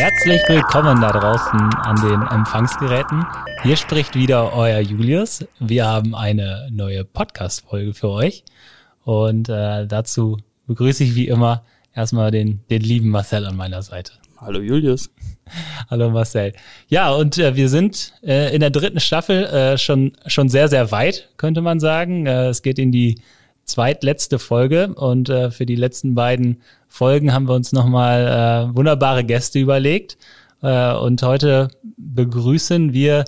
Herzlich willkommen da draußen an den Empfangsgeräten. Hier spricht wieder euer Julius. Wir haben eine neue Podcast-Folge für euch. Und äh, dazu begrüße ich wie immer erstmal den, den lieben Marcel an meiner Seite. Hallo Julius. Hallo Marcel. Ja, und äh, wir sind äh, in der dritten Staffel äh, schon, schon sehr, sehr weit, könnte man sagen. Äh, es geht in die zweitletzte Folge und äh, für die letzten beiden Folgen haben wir uns nochmal äh, wunderbare Gäste überlegt. Äh, und heute begrüßen wir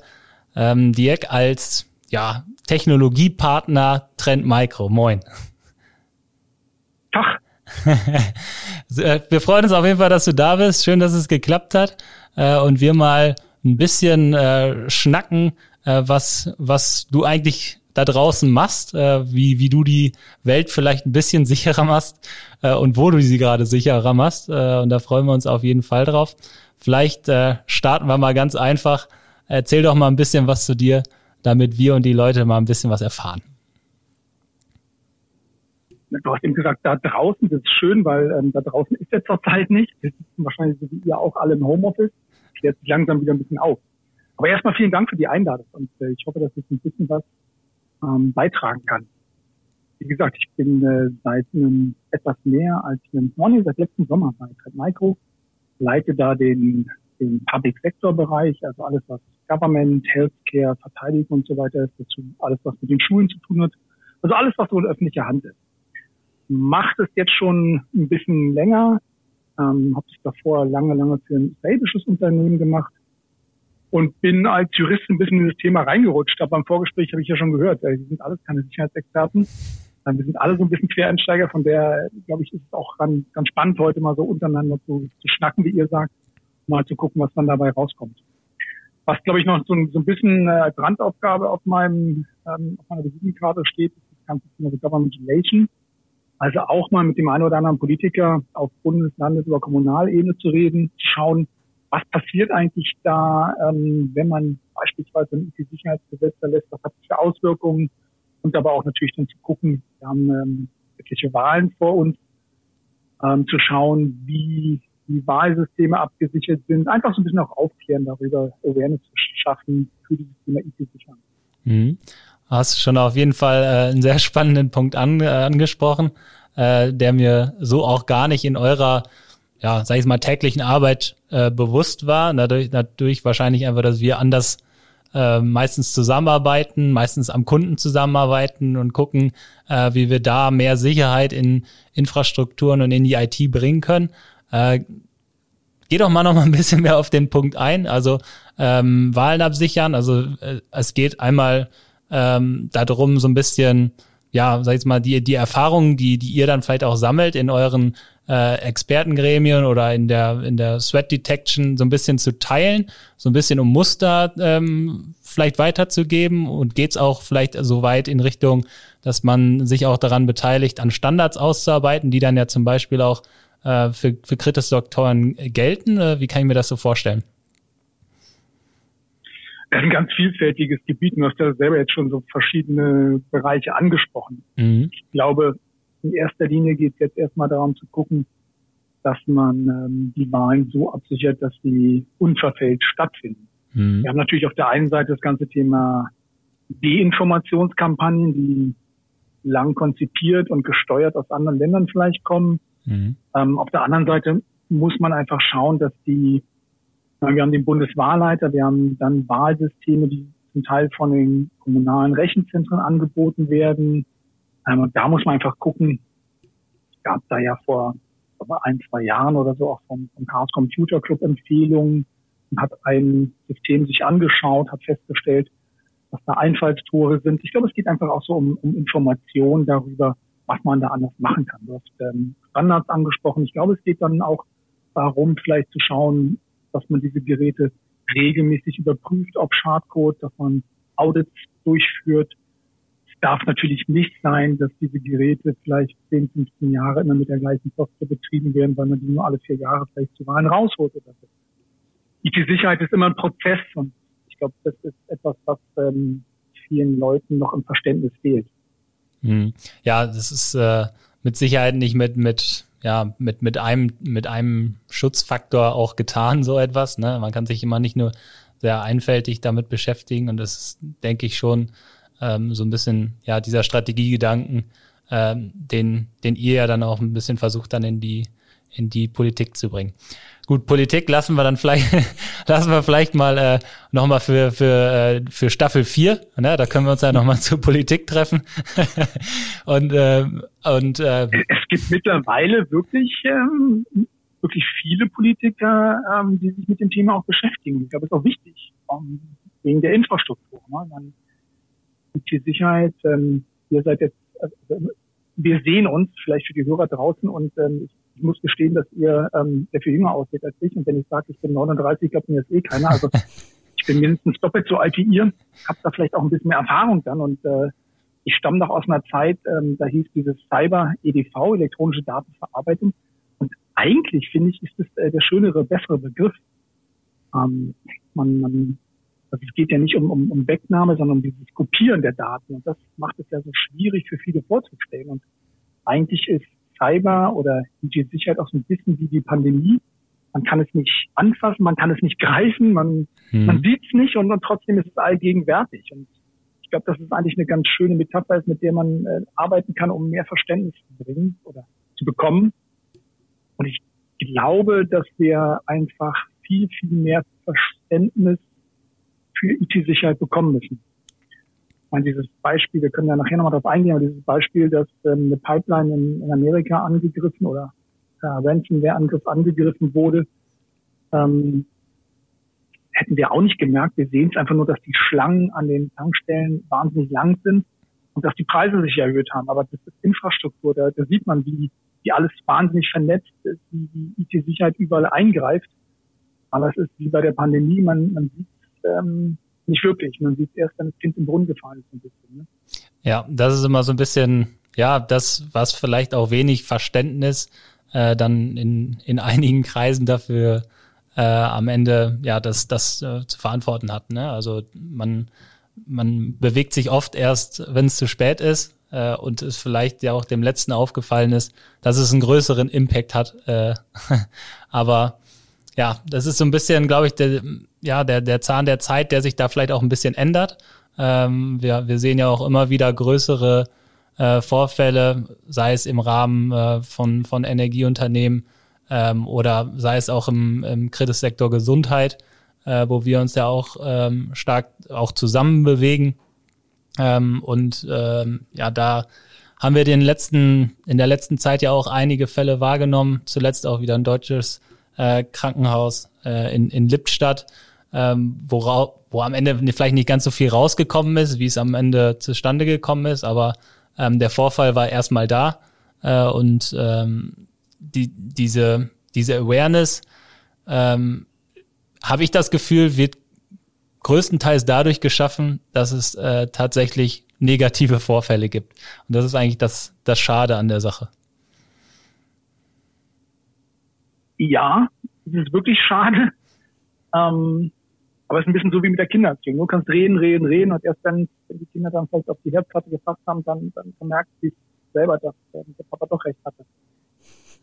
ähm, Dirk als ja, Technologiepartner Trend Micro. Moin. Tag. Äh, wir freuen uns auf jeden Fall, dass du da bist. Schön, dass es geklappt hat. Äh, und wir mal ein bisschen äh, schnacken, äh, was, was du eigentlich da draußen machst, äh, wie, wie du die Welt vielleicht ein bisschen sicherer machst äh, und wo du sie gerade sicherer machst. Äh, und da freuen wir uns auf jeden Fall drauf. Vielleicht äh, starten wir mal ganz einfach. Erzähl doch mal ein bisschen was zu dir, damit wir und die Leute mal ein bisschen was erfahren. Du hast eben gesagt, da draußen, das ist schön, weil ähm, da draußen ist ja zurzeit nicht. Wir sitzen wahrscheinlich so wie ihr auch alle im Homeoffice. Klärt sich langsam wieder ein bisschen auf. Aber erstmal vielen Dank für die Einladung und äh, ich hoffe, dass ich ein bisschen was ähm, beitragen kann. Wie gesagt, ich bin äh, seit einem etwas mehr als einem Morning, seit letzten Sommer bei Trend Micro, leite da den, den Public Sector Bereich, also alles was Government, Healthcare, Verteidigung und so weiter ist, dazu alles was mit den Schulen zu tun hat, also alles was so in öffentlicher Hand ist. Macht es jetzt schon ein bisschen länger, ähm, habe es davor lange, lange für ein israelisches Unternehmen gemacht, und bin als Jurist ein bisschen in das Thema reingerutscht. Aber im Vorgespräch habe ich ja schon gehört, wir sind alles keine Sicherheitsexperten. Wir sind alle so ein bisschen Quereinsteiger, von der, glaube ich, ist es auch ganz, ganz spannend, heute mal so untereinander zu, zu schnacken, wie ihr sagt, mal zu gucken, was dann dabei rauskommt. Was, glaube ich, noch so, so ein bisschen äh, als Randaufgabe auf meinem ähm, auf meiner Visitenkarte steht, ist das ganze Thema Government Relation. Also auch mal mit dem einen oder anderen Politiker auf Bundes-, Landes- oder Kommunalebene zu reden, zu schauen, was passiert eigentlich da, ähm, wenn man beispielsweise ein IT-Sicherheitsgesetz erlässt, was hat das für Auswirkungen und aber auch natürlich dann zu gucken, wir haben ähm, etliche Wahlen vor uns, ähm, zu schauen, wie die Wahlsysteme abgesichert sind, einfach so ein bisschen auch aufklären darüber, Awareness zu schaffen für dieses Thema IT-Sicherheit. Mhm. Hast schon auf jeden Fall äh, einen sehr spannenden Punkt an, äh, angesprochen, äh, der mir so auch gar nicht in eurer ja, sag ich mal, täglichen Arbeit äh, bewusst war. Dadurch, dadurch wahrscheinlich einfach, dass wir anders äh, meistens zusammenarbeiten, meistens am Kunden zusammenarbeiten und gucken, äh, wie wir da mehr Sicherheit in Infrastrukturen und in die IT bringen können. Äh, geh doch mal noch mal ein bisschen mehr auf den Punkt ein. Also ähm, Wahlen absichern. Also äh, es geht einmal ähm, darum, so ein bisschen ja, sag ich mal, die, die Erfahrungen, die, die ihr dann vielleicht auch sammelt in euren äh, Expertengremien oder in der, in der Sweat Detection so ein bisschen zu teilen, so ein bisschen um Muster ähm, vielleicht weiterzugeben und geht's auch vielleicht so weit in Richtung, dass man sich auch daran beteiligt, an Standards auszuarbeiten, die dann ja zum Beispiel auch äh, für, für Kritis-Doktoren gelten. Äh, wie kann ich mir das so vorstellen? ein ganz vielfältiges Gebiet. Du hast ja selber jetzt schon so verschiedene Bereiche angesprochen. Mhm. Ich glaube, in erster Linie geht es jetzt erstmal darum zu gucken, dass man ähm, die Wahlen so absichert, dass sie unverfällt stattfinden. Mhm. Wir haben natürlich auf der einen Seite das ganze Thema Deinformationskampagnen, die lang konzipiert und gesteuert aus anderen Ländern vielleicht kommen. Mhm. Ähm, auf der anderen Seite muss man einfach schauen, dass die wir haben den Bundeswahlleiter, wir haben dann Wahlsysteme, die zum Teil von den kommunalen Rechenzentren angeboten werden. Ähm, und da muss man einfach gucken. Es gab da ja vor ein, zwei Jahren oder so auch vom, vom Chaos Computer Club Empfehlungen und hat ein System sich angeschaut, hat festgestellt, dass da Einfallstore sind. Ich glaube, es geht einfach auch so um, um Informationen darüber, was man da anders machen kann. Du hast ähm, Standards angesprochen. Ich glaube, es geht dann auch darum, vielleicht zu schauen, dass man diese Geräte regelmäßig überprüft auf Schadcode, dass man Audits durchführt. Darf natürlich nicht sein, dass diese Geräte vielleicht 10, 15 Jahre immer mit der gleichen Software betrieben werden, weil man die nur alle vier Jahre vielleicht zu Wahlen rausholt oder so. IT-Sicherheit ist immer ein Prozess und ich glaube, das ist etwas, was ähm, vielen Leuten noch im Verständnis fehlt. Hm. Ja, das ist äh, mit Sicherheit nicht mit, mit ja mit, mit einem, mit einem Schutzfaktor auch getan, so etwas. Ne? Man kann sich immer nicht nur sehr einfältig damit beschäftigen und das ist, denke ich, schon ähm, so ein bisschen, ja, dieser Strategiegedanken, ähm, den, den ihr ja dann auch ein bisschen versucht, dann in die, in die Politik zu bringen. Gut, Politik lassen wir dann vielleicht, lassen wir vielleicht mal äh, nochmal für, für, äh, für Staffel 4. Ne? Da können wir uns ja nochmal zur Politik treffen. und äh, und äh, es gibt mittlerweile wirklich ähm, wirklich viele Politiker, ähm, die sich mit dem Thema auch beschäftigen. Ich glaube, das ist auch wichtig, um, wegen der Infrastruktur. Ne? Man, die Sicherheit, ähm, ihr seid jetzt, also, wir sehen uns vielleicht für die Hörer draußen und ähm, ich muss gestehen, dass ihr ähm, sehr viel jünger aussieht als ich. Und wenn ich sage, ich bin 39, glaubt mir jetzt eh keiner. Also ich bin mindestens doppelt so alt wie ihr, habe da vielleicht auch ein bisschen mehr Erfahrung dann. Und äh, ich stamme noch aus einer Zeit, ähm, da hieß dieses Cyber EDV, elektronische Datenverarbeitung. Und eigentlich finde ich, ist das äh, der schönere, bessere Begriff. Ähm, man, man, also es geht ja nicht um, um, um Wegnahme, sondern um dieses Kopieren der Daten. Und das macht es ja so schwierig für viele vorzustellen. Und eigentlich ist Cyber oder die Sicherheit auch so ein bisschen wie die Pandemie. Man kann es nicht anfassen, man kann es nicht greifen, man, hm. man sieht es nicht und, und trotzdem ist es allgegenwärtig. Und ich glaube, das ist eigentlich eine ganz schöne Metapher, mit der man äh, arbeiten kann, um mehr Verständnis zu bringen oder zu bekommen. Und ich glaube, dass wir einfach viel, viel mehr Verständnis für IT-Sicherheit bekommen müssen meine, dieses Beispiel, wir können ja nachher nochmal darauf eingehen, aber dieses Beispiel, dass ähm, eine Pipeline in, in Amerika angegriffen oder äh, Ransomware-Angriff angegriffen wurde, ähm, hätten wir auch nicht gemerkt. Wir sehen es einfach nur, dass die Schlangen an den Tankstellen wahnsinnig lang sind und dass die Preise sich erhöht haben. Aber das ist Infrastruktur, da, da sieht man, wie, wie alles wahnsinnig vernetzt ist, wie die IT-Sicherheit überall eingreift. Aber es ist wie bei der Pandemie, man, man sieht ähm, nicht wirklich. Man sieht erst, wenn das Kind im Brunnen gefallen ist, ein bisschen. Ne? Ja, das ist immer so ein bisschen, ja, das, was vielleicht auch wenig Verständnis äh, dann in, in einigen Kreisen dafür äh, am Ende, ja, das, das äh, zu verantworten hat. Ne? Also man, man bewegt sich oft erst, wenn es zu spät ist äh, und es vielleicht ja auch dem Letzten aufgefallen ist, dass es einen größeren Impact hat. Äh, aber ja, das ist so ein bisschen, glaube ich, der, ja, der, der Zahn der Zeit, der sich da vielleicht auch ein bisschen ändert. Ähm, wir, wir sehen ja auch immer wieder größere äh, Vorfälle, sei es im Rahmen äh, von, von Energieunternehmen ähm, oder sei es auch im, im Kreditsektor Gesundheit, äh, wo wir uns ja auch ähm, stark auch zusammen bewegen. Ähm, und ähm, ja, da haben wir den letzten, in der letzten Zeit ja auch einige Fälle wahrgenommen, zuletzt auch wieder ein deutsches äh, Krankenhaus äh, in, in Lippstadt, ähm, wo, wo am Ende vielleicht nicht ganz so viel rausgekommen ist, wie es am Ende zustande gekommen ist, aber ähm, der Vorfall war erstmal da äh, und ähm, die, diese, diese Awareness, ähm, habe ich das Gefühl, wird größtenteils dadurch geschaffen, dass es äh, tatsächlich negative Vorfälle gibt. Und das ist eigentlich das, das Schade an der Sache. Ja, es ist wirklich schade. Ähm, aber es ist ein bisschen so wie mit der Kindererziehung. Du kannst reden, reden, reden und erst dann, wenn die Kinder dann vielleicht auf die Herdplatte gefasst haben, dann, dann merkt sie selber, dass äh, der Papa doch recht hatte.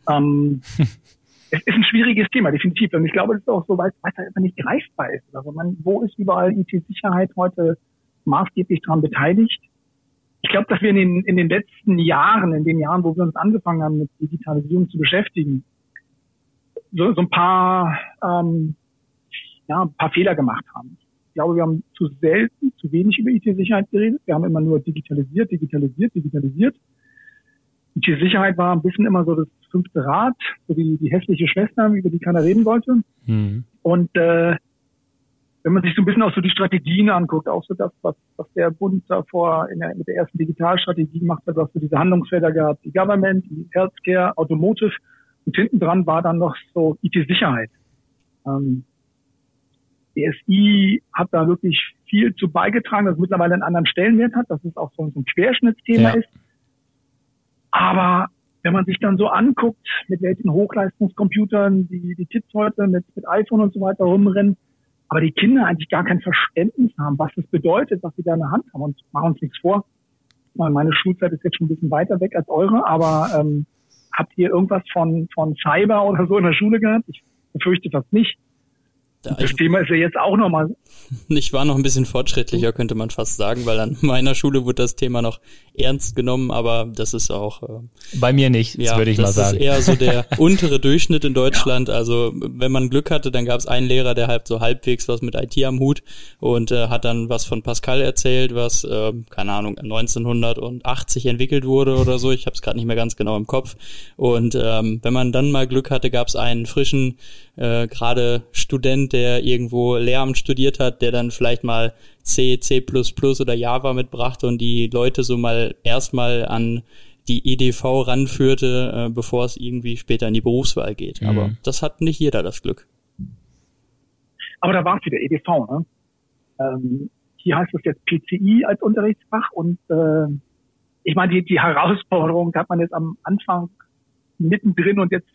Ähm, es ist ein schwieriges Thema, definitiv. Und ich glaube, das ist auch so, weil es einfach nicht greifbar ist. Also man, wo ist überall IT-Sicherheit heute maßgeblich daran beteiligt? Ich glaube, dass wir in den, in den letzten Jahren, in den Jahren, wo wir uns angefangen haben, mit Digitalisierung zu beschäftigen, so, so ein paar, ähm, ja, ein paar Fehler gemacht haben. Ich glaube, wir haben zu selten, zu wenig über IT-Sicherheit geredet. Wir haben immer nur digitalisiert, digitalisiert, digitalisiert. IT-Sicherheit war ein bisschen immer so das fünfte Rad, so die, die hässliche Schwester, über die keiner reden wollte. Mhm. Und äh, wenn man sich so ein bisschen auch so die Strategien anguckt, auch so das, was, was der Bund da vor in der, mit der ersten Digitalstrategie gemacht hat, was so diese Handlungsfelder gab, die Government, die Healthcare, Automotive, und hinten dran war dann noch so IT-Sicherheit. Ähm, BSI hat da wirklich viel zu beigetragen, dass es mittlerweile einen anderen Stellenwert hat, dass es auch so, ein Querschnittsthema ja. ist. Aber wenn man sich dann so anguckt, mit welchen Hochleistungscomputern die, die Kids heute mit, mit iPhone und so weiter rumrennen, aber die Kinder eigentlich gar kein Verständnis haben, was das bedeutet, was sie da in der Hand haben. Und machen uns nichts vor. Meine Schulzeit ist jetzt schon ein bisschen weiter weg als eure, aber ähm, habt ihr irgendwas von, von Cyber oder so in der Schule gehabt? Ich befürchte das nicht. Das Thema ist ja jetzt auch nochmal. Ich war noch ein bisschen fortschrittlicher, könnte man fast sagen, weil an meiner Schule wurde das Thema noch ernst genommen, aber das ist auch. Äh, Bei mir nicht, ja, würde ich mal sagen. Das ist eher so der untere Durchschnitt in Deutschland. Ja. Also wenn man Glück hatte, dann gab es einen Lehrer, der halt so halbwegs was mit IT am Hut und äh, hat dann was von Pascal erzählt, was, äh, keine Ahnung, 1980 entwickelt wurde oder so. Ich habe es gerade nicht mehr ganz genau im Kopf. Und ähm, wenn man dann mal Glück hatte, gab es einen frischen, äh, gerade Student, der irgendwo Lehramt studiert hat, der dann vielleicht mal C, C++ oder Java mitbrachte und die Leute so mal erstmal an die EDV ranführte, äh, bevor es irgendwie später in die Berufswahl geht. Mhm. Aber das hat nicht jeder das Glück. Aber da war es wieder EDV, ne? Ähm, hier heißt es jetzt PCI als Unterrichtsfach und äh, ich meine, die, die Herausforderung hat man jetzt am Anfang mittendrin und jetzt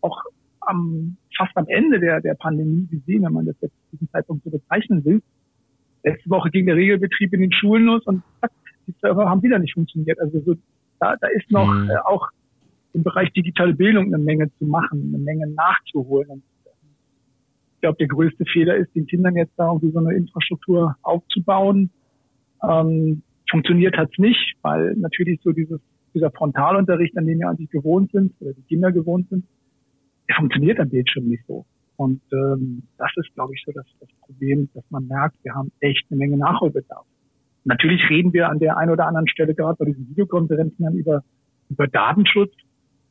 auch am, fast am Ende der, der Pandemie gesehen, wenn man das jetzt diesen Zeitpunkt so bezeichnen will. Letzte Woche ging der Regelbetrieb in den Schulen los und zack, die Server haben wieder nicht funktioniert. Also so, da, da ist noch mhm. äh, auch im Bereich digitale Bildung eine Menge zu machen, eine Menge nachzuholen. Und ich glaube, der größte Fehler ist, den Kindern jetzt da irgendwie so eine Infrastruktur aufzubauen. Ähm, funktioniert hat's nicht, weil natürlich so dieses, dieser Frontalunterricht, an dem wir eigentlich gewohnt sind, oder die Kinder gewohnt sind, funktioniert am Bildschirm nicht so. Und ähm, das ist, glaube ich, so das, das Problem, dass man merkt, wir haben echt eine Menge Nachholbedarf. Natürlich reden wir an der einen oder anderen Stelle gerade bei diesen Videokonferenzen dann über, über Datenschutz,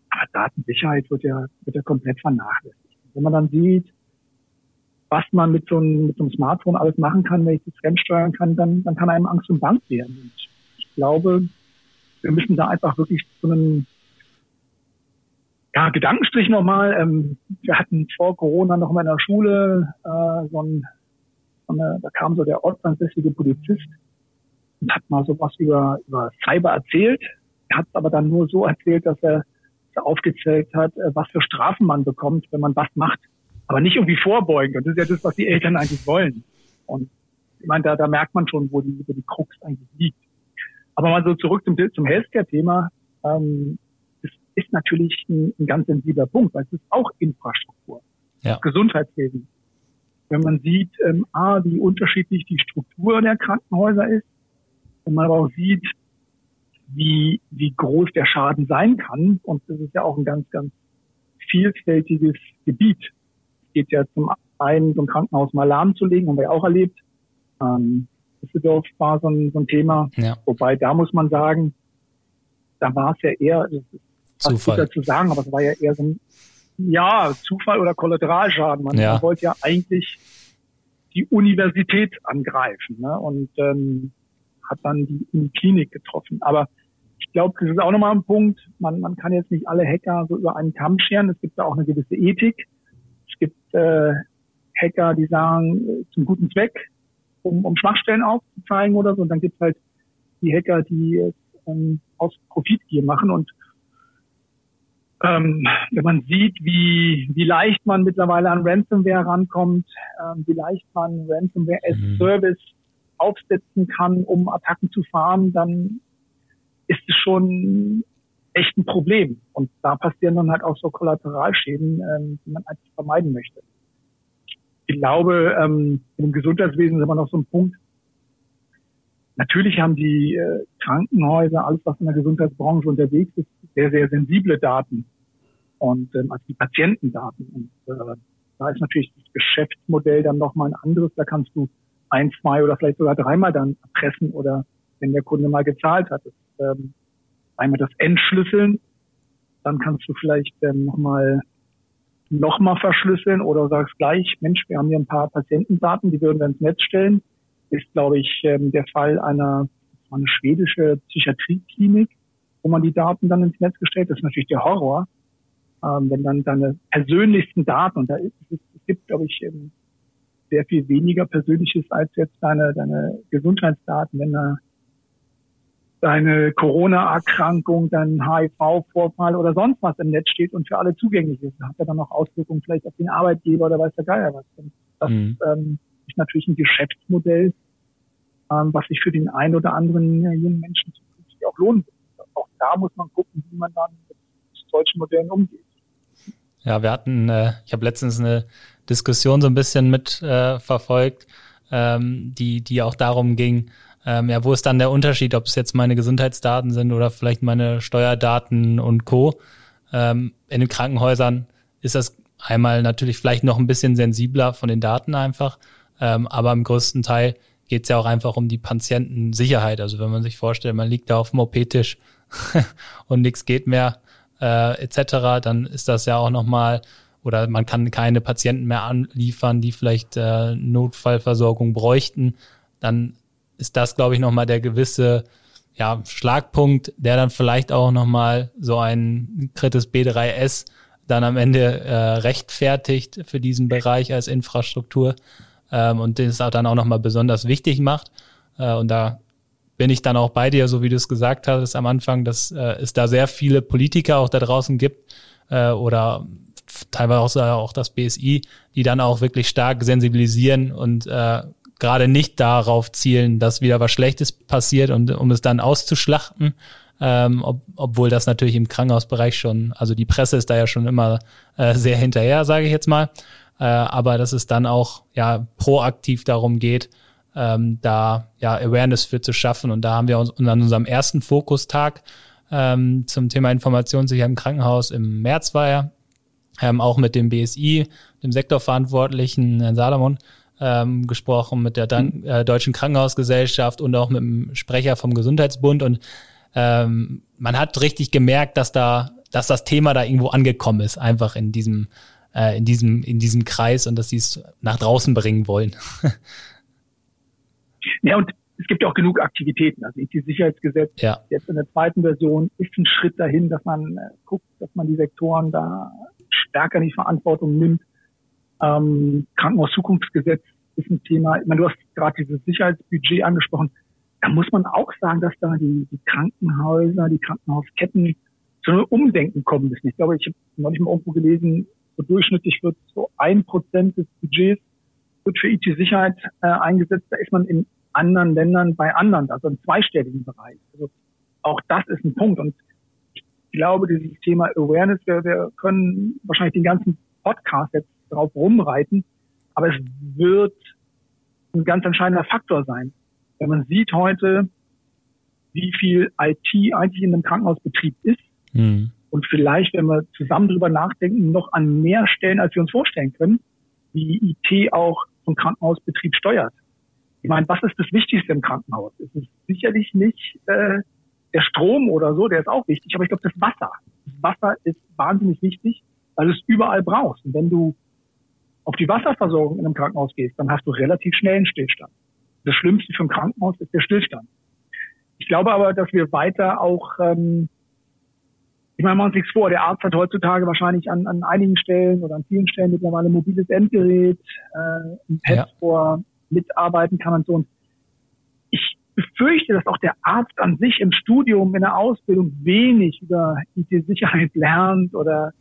aber Datensicherheit wird ja, wird ja komplett vernachlässigt. Wenn man dann sieht, was man mit so, einem, mit so einem Smartphone alles machen kann, wenn ich das fremdsteuern kann, dann, dann kann einem Angst und Bank werden. Und ich glaube, wir müssen da einfach wirklich zu einem ja, Gedankenstrich nochmal. Ähm, wir hatten vor Corona noch mal in der Schule äh, so ein, so eine, da kam so der ortsansässige Polizist und hat mal sowas über, über Cyber erzählt. Er hat es aber dann nur so erzählt, dass er, aufgezählt hat, äh, was für Strafen man bekommt, wenn man was macht. Aber nicht irgendwie vorbeugen. Das ist ja das, was die Eltern eigentlich wollen. Und ich meine, da, da merkt man schon, wo die, wo die Krux eigentlich liegt. Aber mal so zurück zum, zum Healthcare-Thema. Ähm, ist natürlich ein, ein ganz sensibler Punkt, weil es ist auch Infrastruktur. Ja. Gesundheitswesen. Wenn man sieht, ähm, A, wie unterschiedlich die Struktur der Krankenhäuser ist, und man aber auch sieht, wie, wie groß der Schaden sein kann. Und das ist ja auch ein ganz, ganz vielfältiges Gebiet. Es geht ja zum einen, so ein Krankenhaus mal lahmzulegen, haben wir ja auch erlebt. Ähm, Düsseldorf war so ein, so ein Thema. Ja. Wobei da muss man sagen, da war es ja eher, das ist Zufall. dazu sagen, aber es war ja eher so ein ja, Zufall oder Kollateralschaden. Man, ja. wollte ja eigentlich die Universität angreifen ne? und ähm, hat dann die, Klinik getroffen. Aber ich glaube, das ist auch nochmal ein Punkt. Man, man kann jetzt nicht alle Hacker so über einen Kamm scheren. Es gibt da auch eine gewisse Ethik. Es gibt äh, Hacker, die sagen, äh, zum guten Zweck, um, um Schwachstellen aufzuzeigen oder so. Und dann gibt es halt die Hacker, die es ähm, aus Profitgier machen. Und ähm, wenn man sieht, wie, wie leicht man mittlerweile an Ransomware rankommt, ähm, wie leicht man Ransomware as mhm. Service aufsetzen kann, um Attacken zu fahren, dann ist es schon echt ein Problem. Und da passieren dann halt auch so Kollateralschäden, ähm, die man eigentlich vermeiden möchte. Ich glaube, ähm, im Gesundheitswesen ist immer noch so ein Punkt, Natürlich haben die äh, Krankenhäuser, alles was in der Gesundheitsbranche unterwegs ist, sehr, sehr sensible Daten und ähm, also die Patientendaten. Und äh, da ist natürlich das Geschäftsmodell dann nochmal ein anderes. Da kannst du ein, zwei oder vielleicht sogar dreimal dann erpressen oder wenn der Kunde mal gezahlt hat. Das, ähm, einmal das Entschlüsseln, dann kannst du vielleicht ähm, nochmal noch mal verschlüsseln oder sagst gleich, Mensch, wir haben hier ein paar Patientendaten, die würden wir ins Netz stellen ist, glaube ich, ähm, der Fall einer eine schwedische Psychiatrieklinik, wo man die Daten dann ins Netz gestellt. Das ist natürlich der Horror, wenn dann deine persönlichsten Daten, und da ist es, es gibt, glaube ich, ähm, sehr viel weniger Persönliches als jetzt deine, deine Gesundheitsdaten, wenn da deine Corona-Erkrankung, dein HIV-Vorfall oder sonst was im Netz steht und für alle zugänglich ist. Da hat er dann noch Auswirkungen vielleicht auf den Arbeitgeber oder weiß der Geier was. Und das mhm. ähm, ist natürlich ein Geschäftsmodell, ähm, was sich für den einen oder anderen äh, jungen Menschen zukünftig auch lohnen wird. Auch da muss man gucken, wie man dann mit solchen Modellen umgeht. Ja, wir hatten, äh, ich habe letztens eine Diskussion so ein bisschen mit äh, verfolgt, ähm, die, die auch darum ging, ähm, ja, wo ist dann der Unterschied, ob es jetzt meine Gesundheitsdaten sind oder vielleicht meine Steuerdaten und Co. Ähm, in den Krankenhäusern ist das einmal natürlich vielleicht noch ein bisschen sensibler von den Daten einfach, ähm, aber im größten Teil geht es ja auch einfach um die Patientensicherheit. Also wenn man sich vorstellt, man liegt da auf dem OP-Tisch und nichts geht mehr äh, etc., dann ist das ja auch nochmal oder man kann keine Patienten mehr anliefern, die vielleicht äh, Notfallversorgung bräuchten, dann ist das, glaube ich, nochmal der gewisse ja, Schlagpunkt, der dann vielleicht auch nochmal so ein Kritis B3S dann am Ende äh, rechtfertigt für diesen Bereich als Infrastruktur ähm, und den es auch dann auch nochmal besonders wichtig macht. Äh, und da bin ich dann auch bei dir, so wie du es gesagt hast am Anfang, dass äh, es da sehr viele Politiker auch da draußen gibt äh, oder teilweise auch das BSI, die dann auch wirklich stark sensibilisieren und äh, gerade nicht darauf zielen, dass wieder was Schlechtes passiert und um es dann auszuschlachten, ähm, ob, obwohl das natürlich im Krankenhausbereich schon, also die Presse ist da ja schon immer äh, sehr hinterher, sage ich jetzt mal, äh, aber dass es dann auch ja proaktiv darum geht, ähm, da ja Awareness für zu schaffen und da haben wir uns an unserem ersten Fokustag ähm, zum Thema Informationssicherheit im Krankenhaus im März war ja, ähm, auch mit dem BSI, dem Sektorverantwortlichen Herrn Salomon, ähm, gesprochen mit der Dan äh, Deutschen Krankenhausgesellschaft und auch mit dem Sprecher vom Gesundheitsbund und ähm, man hat richtig gemerkt, dass da, dass das Thema da irgendwo angekommen ist, einfach in diesem, äh, in diesem, in diesem Kreis und dass sie es nach draußen bringen wollen. ja, und es gibt ja auch genug Aktivitäten. Also IT-Sicherheitsgesetz ja. jetzt in der zweiten Version ist ein Schritt dahin, dass man äh, guckt, dass man die Sektoren da stärker in die Verantwortung nimmt. Ähm, Krankenhauszukunftsgesetz ist ein Thema. Ich meine, du hast gerade dieses Sicherheitsbudget angesprochen. Da muss man auch sagen, dass da die, die Krankenhäuser, die Krankenhausketten zu einem Umdenken kommen müssen. Ich glaube, ich habe neulich mal irgendwo gelesen, so durchschnittlich wird so ein Prozent des Budgets wird für IT-Sicherheit äh, eingesetzt. Da ist man in anderen Ländern bei anderen, also im zweistelligen Bereich. Also auch das ist ein Punkt. Und ich glaube, dieses Thema Awareness, wir, wir können wahrscheinlich den ganzen Podcast jetzt drauf rumreiten, aber es wird ein ganz entscheidender Faktor sein. Wenn man sieht heute, wie viel IT eigentlich in einem Krankenhausbetrieb ist mhm. und vielleicht, wenn wir zusammen drüber nachdenken, noch an mehr Stellen, als wir uns vorstellen können, wie IT auch vom Krankenhausbetrieb steuert. Ich meine, was ist das Wichtigste im Krankenhaus? Es ist sicherlich nicht äh, der Strom oder so, der ist auch wichtig, aber ich glaube, das Wasser. Das Wasser ist wahnsinnig wichtig, weil du es überall brauchst. Und wenn du auf die Wasserversorgung in einem Krankenhaus gehst, dann hast du relativ schnell einen Stillstand. Das Schlimmste für ein Krankenhaus ist der Stillstand. Ich glaube aber, dass wir weiter auch, ähm, ich meine, machen uns nichts vor, der Arzt hat heutzutage wahrscheinlich an, an einigen Stellen oder an vielen Stellen mittlerweile ein mobiles Endgerät, äh, ein Pad ja. vor, mitarbeiten kann und so. Und ich befürchte, dass auch der Arzt an sich im Studium, in der Ausbildung wenig über IT-Sicherheit lernt oder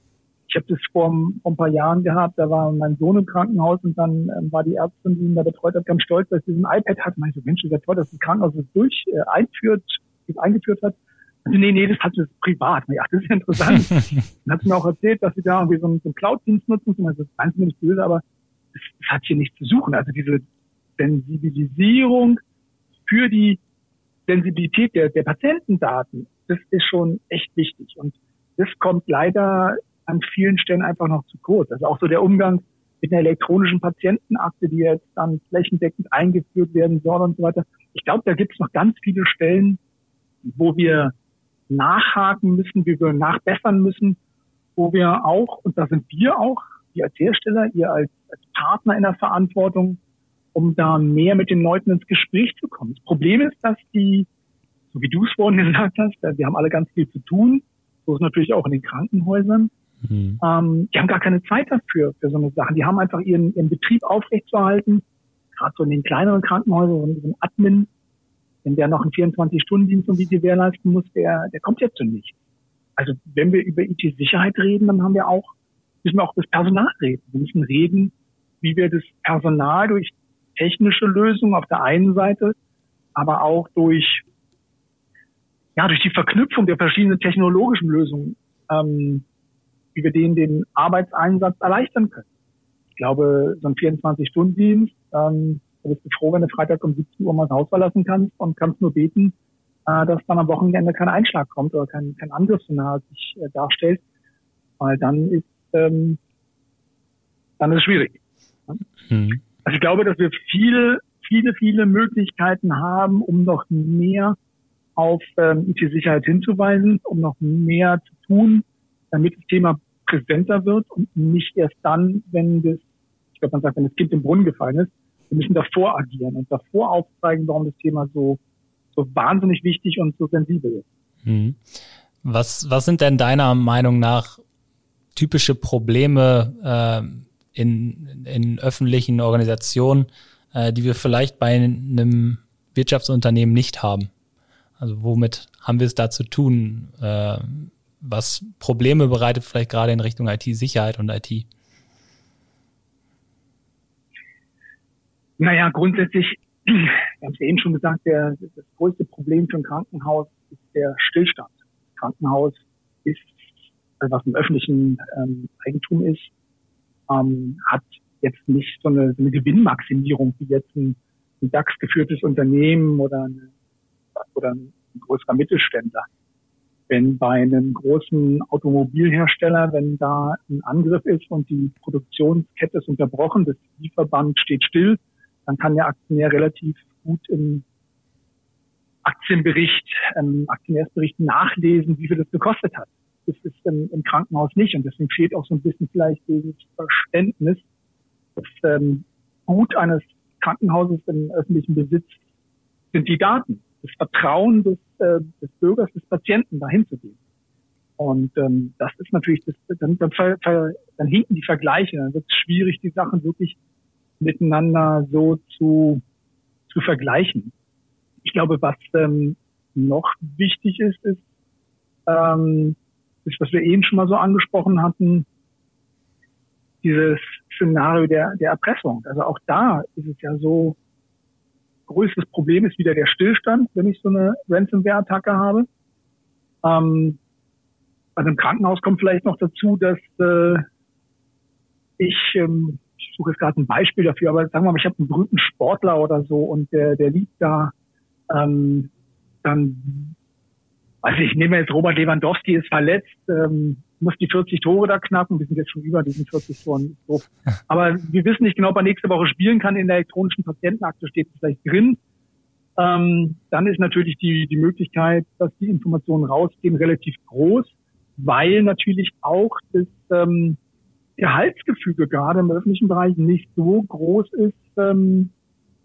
ich habe das vor, vor ein paar Jahren gehabt, da war mein Sohn im Krankenhaus und dann ähm, war die Ärztin, die ihn da betreut hat, ganz stolz, dass sie diesen iPad hat. Ich so, Mensch, ist ja toll, dass das Krankenhaus das durch äh, einführt, das eingeführt hat. Also, nee, nee, das hat das privat. Ja, das ist ja interessant. dann hat sie mir auch erzählt, dass sie da irgendwie so einen, so einen Cloud-Dienst nutzen. Und das ist ganz nicht böse, aber das, das hat hier nichts zu suchen. Also diese Sensibilisierung für die Sensibilität der, der Patientendaten, das ist schon echt wichtig. Und das kommt leider an vielen Stellen einfach noch zu kurz. Also auch so der Umgang mit einer elektronischen Patientenakte, die jetzt dann flächendeckend eingeführt werden soll und so weiter. Ich glaube, da gibt es noch ganz viele Stellen, wo wir nachhaken müssen, wie wir nachbessern müssen, wo wir auch, und da sind wir auch, wir als Hersteller, ihr als, als Partner in der Verantwortung, um da mehr mit den Leuten ins Gespräch zu kommen. Das Problem ist, dass die, so wie du es vorhin gesagt hast, wir haben alle ganz viel zu tun, so ist natürlich auch in den Krankenhäusern. Mhm. Ähm, die haben gar keine Zeit dafür, für so eine Sachen. Die haben einfach ihren, ihren Betrieb aufrechtzuerhalten. Gerade so in den kleineren Krankenhäusern, so ein Admin, wenn der noch einen 24-Stunden-Dienst um die gewährleisten muss, der, der kommt jetzt zu nichts. Also wenn wir über IT-Sicherheit reden, dann haben wir auch, müssen wir auch das Personal reden. Wir müssen reden, wie wir das Personal durch technische Lösungen auf der einen Seite, aber auch durch, ja, durch die Verknüpfung der verschiedenen technologischen Lösungen ähm, wie wir denen den Arbeitseinsatz erleichtern können. Ich glaube, so ein 24-Stunden-Dienst, ähm, da bist du froh, wenn du Freitag um 17 Uhr mal das Haus verlassen kannst und kannst nur beten, äh, dass dann am Wochenende kein Einschlag kommt oder kein, kein Angriffsszenario sich äh, darstellt, weil dann ist ähm, dann ist es schwierig. Mhm. Also ich glaube, dass wir viel, viele, viele Möglichkeiten haben, um noch mehr auf ähm, IT-Sicherheit hinzuweisen, um noch mehr zu tun, damit das Thema präsenter wird und nicht erst dann, wenn das, ich glaube, man sagt, wenn das Kind im Brunnen gefallen ist, wir müssen davor agieren und davor aufzeigen, warum das Thema so, so wahnsinnig wichtig und so sensibel ist. Mhm. Was, was sind denn deiner Meinung nach typische Probleme äh, in, in öffentlichen Organisationen, äh, die wir vielleicht bei einem Wirtschaftsunternehmen nicht haben? Also womit haben wir es da zu tun, äh, was Probleme bereitet, vielleicht gerade in Richtung IT-Sicherheit und IT? Naja, grundsätzlich, wir haben es eben schon gesagt, der, das größte Problem für ein Krankenhaus ist der Stillstand. Das Krankenhaus ist, was im öffentlichen ähm, Eigentum ist, ähm, hat jetzt nicht so eine, so eine Gewinnmaximierung wie jetzt ein, ein DAX-geführtes Unternehmen oder, eine, oder ein größerer Mittelständler. Wenn bei einem großen Automobilhersteller, wenn da ein Angriff ist und die Produktionskette ist unterbrochen, das Lieferband steht still, dann kann der Aktionär relativ gut im Aktienbericht, ähm, Aktionärsbericht nachlesen, wie viel das gekostet hat. Das ist im, im Krankenhaus nicht und deswegen fehlt auch so ein bisschen vielleicht dieses Verständnis, das ähm, Gut eines Krankenhauses im öffentlichen Besitz sind die Daten, das Vertrauen des, äh, des Bürgers, des Patienten dahin zu gehen. Und ähm, das ist natürlich, das, dann, dann, dann hinken die Vergleiche, dann wird es schwierig, die Sachen wirklich miteinander so zu, zu vergleichen. Ich glaube, was ähm, noch wichtig ist, ist, ähm, was wir eben schon mal so angesprochen hatten, dieses Szenario der, der Erpressung. Also auch da ist es ja so, größtes Problem ist wieder der Stillstand, wenn ich so eine Ransomware-Attacke habe. Ähm, bei einem Krankenhaus kommt vielleicht noch dazu, dass äh, ich ähm, ich suche jetzt gerade ein Beispiel dafür, aber sagen wir mal, ich habe einen berühmten Sportler oder so und der, der liegt da, ähm, dann, weiß ich, nehme jetzt Robert Lewandowski ist verletzt, ähm, muss die 40 Tore da knacken, wir sind jetzt schon über diesen 40 Toren. Aber wir wissen nicht genau, ob er nächste Woche spielen kann. In der elektronischen Patientenakte steht es vielleicht drin. Ähm, dann ist natürlich die, die Möglichkeit, dass die Informationen rausgehen, relativ groß, weil natürlich auch das ähm, Gehaltsgefüge gerade im öffentlichen Bereich nicht so groß ist ähm,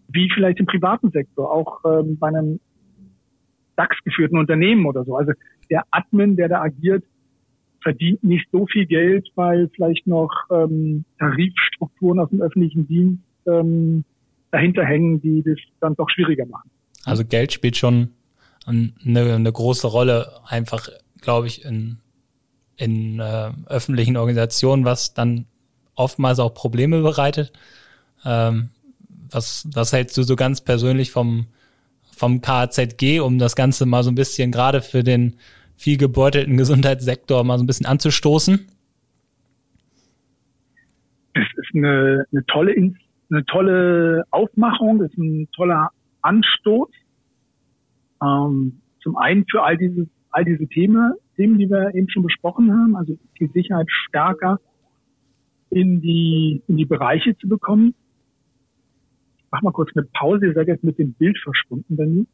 wie vielleicht im privaten Sektor, auch ähm, bei einem DAX-geführten Unternehmen oder so. Also der Admin, der da agiert, verdient nicht so viel Geld, weil vielleicht noch ähm, Tarifstrukturen aus dem öffentlichen Dienst ähm, dahinter hängen, die das dann doch schwieriger machen. Also Geld spielt schon eine, eine große Rolle, einfach, glaube ich, in in äh, öffentlichen Organisationen, was dann oftmals auch Probleme bereitet. Ähm, was, was hältst du so ganz persönlich vom, vom KZG, um das Ganze mal so ein bisschen gerade für den viel gebeutelten Gesundheitssektor mal so ein bisschen anzustoßen? Es ist eine, eine tolle, eine tolle Aufmachung, ist ein toller Anstoß. Ähm, zum einen für all diese, all diese Themen, Themen, die wir eben schon besprochen haben, also die Sicherheit stärker in die, in die Bereiche zu bekommen. Mach mal kurz eine Pause, ihr seid jetzt mit dem Bild verschwunden bei mir.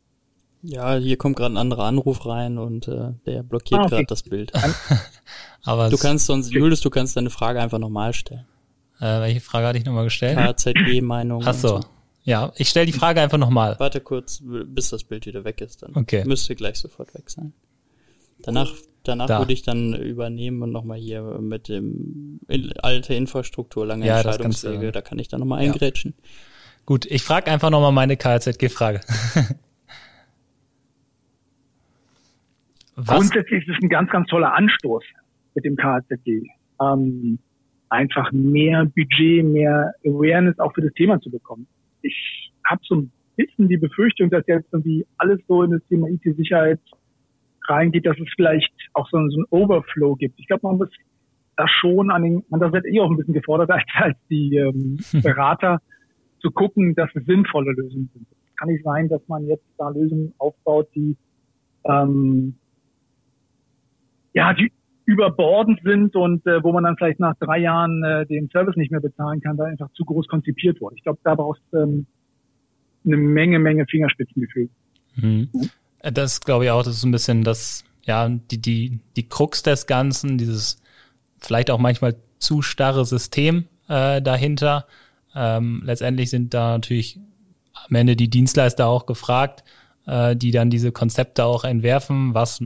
Ja, hier kommt gerade ein anderer Anruf rein und äh, der blockiert ah, okay. gerade das Bild. Aber du kannst sonst, okay. Julius, du kannst deine Frage einfach nochmal stellen. Äh, welche Frage hatte ich nochmal gestellt? KZG-Meinung. Ach so. so. Ja, ich stelle die Frage einfach nochmal. Warte kurz, bis das Bild wieder weg ist, dann okay. müsste gleich sofort weg sein. Danach Danach da. würde ich dann übernehmen und nochmal hier mit dem alte Infrastruktur, lange ja, Entscheidungswege, da kann ich dann nochmal eingrätschen. Ja. Gut, ich frage einfach nochmal meine KZG-Frage. Grundsätzlich ist es ein ganz, ganz toller Anstoß mit dem KZG. Ähm, einfach mehr Budget, mehr Awareness auch für das Thema zu bekommen. Ich habe so ein bisschen die Befürchtung, dass jetzt irgendwie alles so in das Thema IT-Sicherheit reingeht, dass es vielleicht auch so, so ein Overflow gibt. Ich glaube, man muss da schon an den, man da wird eh auch ein bisschen gefordert als, als die ähm, Berater zu gucken, dass es sinnvolle Lösungen sind. Es kann nicht sein, dass man jetzt da Lösungen aufbaut, die ähm, ja, die überbordend sind und äh, wo man dann vielleicht nach drei Jahren äh, den Service nicht mehr bezahlen kann, da einfach zu groß konzipiert wurde. Ich glaube, da brauchst du ähm, eine Menge, Menge Fingerspitzengefühl. Mhm. Das glaube ich auch, das ist ein bisschen das, ja, die, die, die Krux des Ganzen, dieses vielleicht auch manchmal zu starre System äh, dahinter. Ähm, letztendlich sind da natürlich am Ende die Dienstleister auch gefragt, äh, die dann diese Konzepte auch entwerfen, was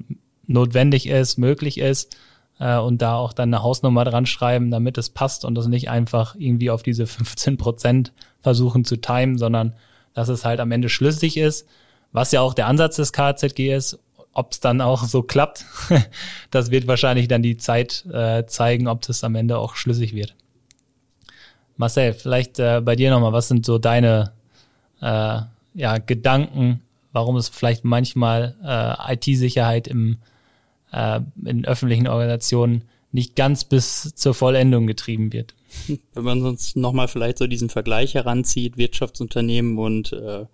notwendig ist, möglich ist äh, und da auch dann eine Hausnummer dran schreiben, damit es passt und das nicht einfach irgendwie auf diese 15 Prozent versuchen zu timen, sondern dass es halt am Ende schlüssig ist, was ja auch der Ansatz des KZG ist. Ob es dann auch so klappt, das wird wahrscheinlich dann die Zeit äh, zeigen, ob das am Ende auch schlüssig wird. Marcel, vielleicht äh, bei dir nochmal, was sind so deine äh, ja, Gedanken, warum es vielleicht manchmal äh, IT-Sicherheit im äh, in öffentlichen Organisationen nicht ganz bis zur Vollendung getrieben wird. Wenn man sonst nochmal vielleicht so diesen Vergleich heranzieht, Wirtschaftsunternehmen und äh,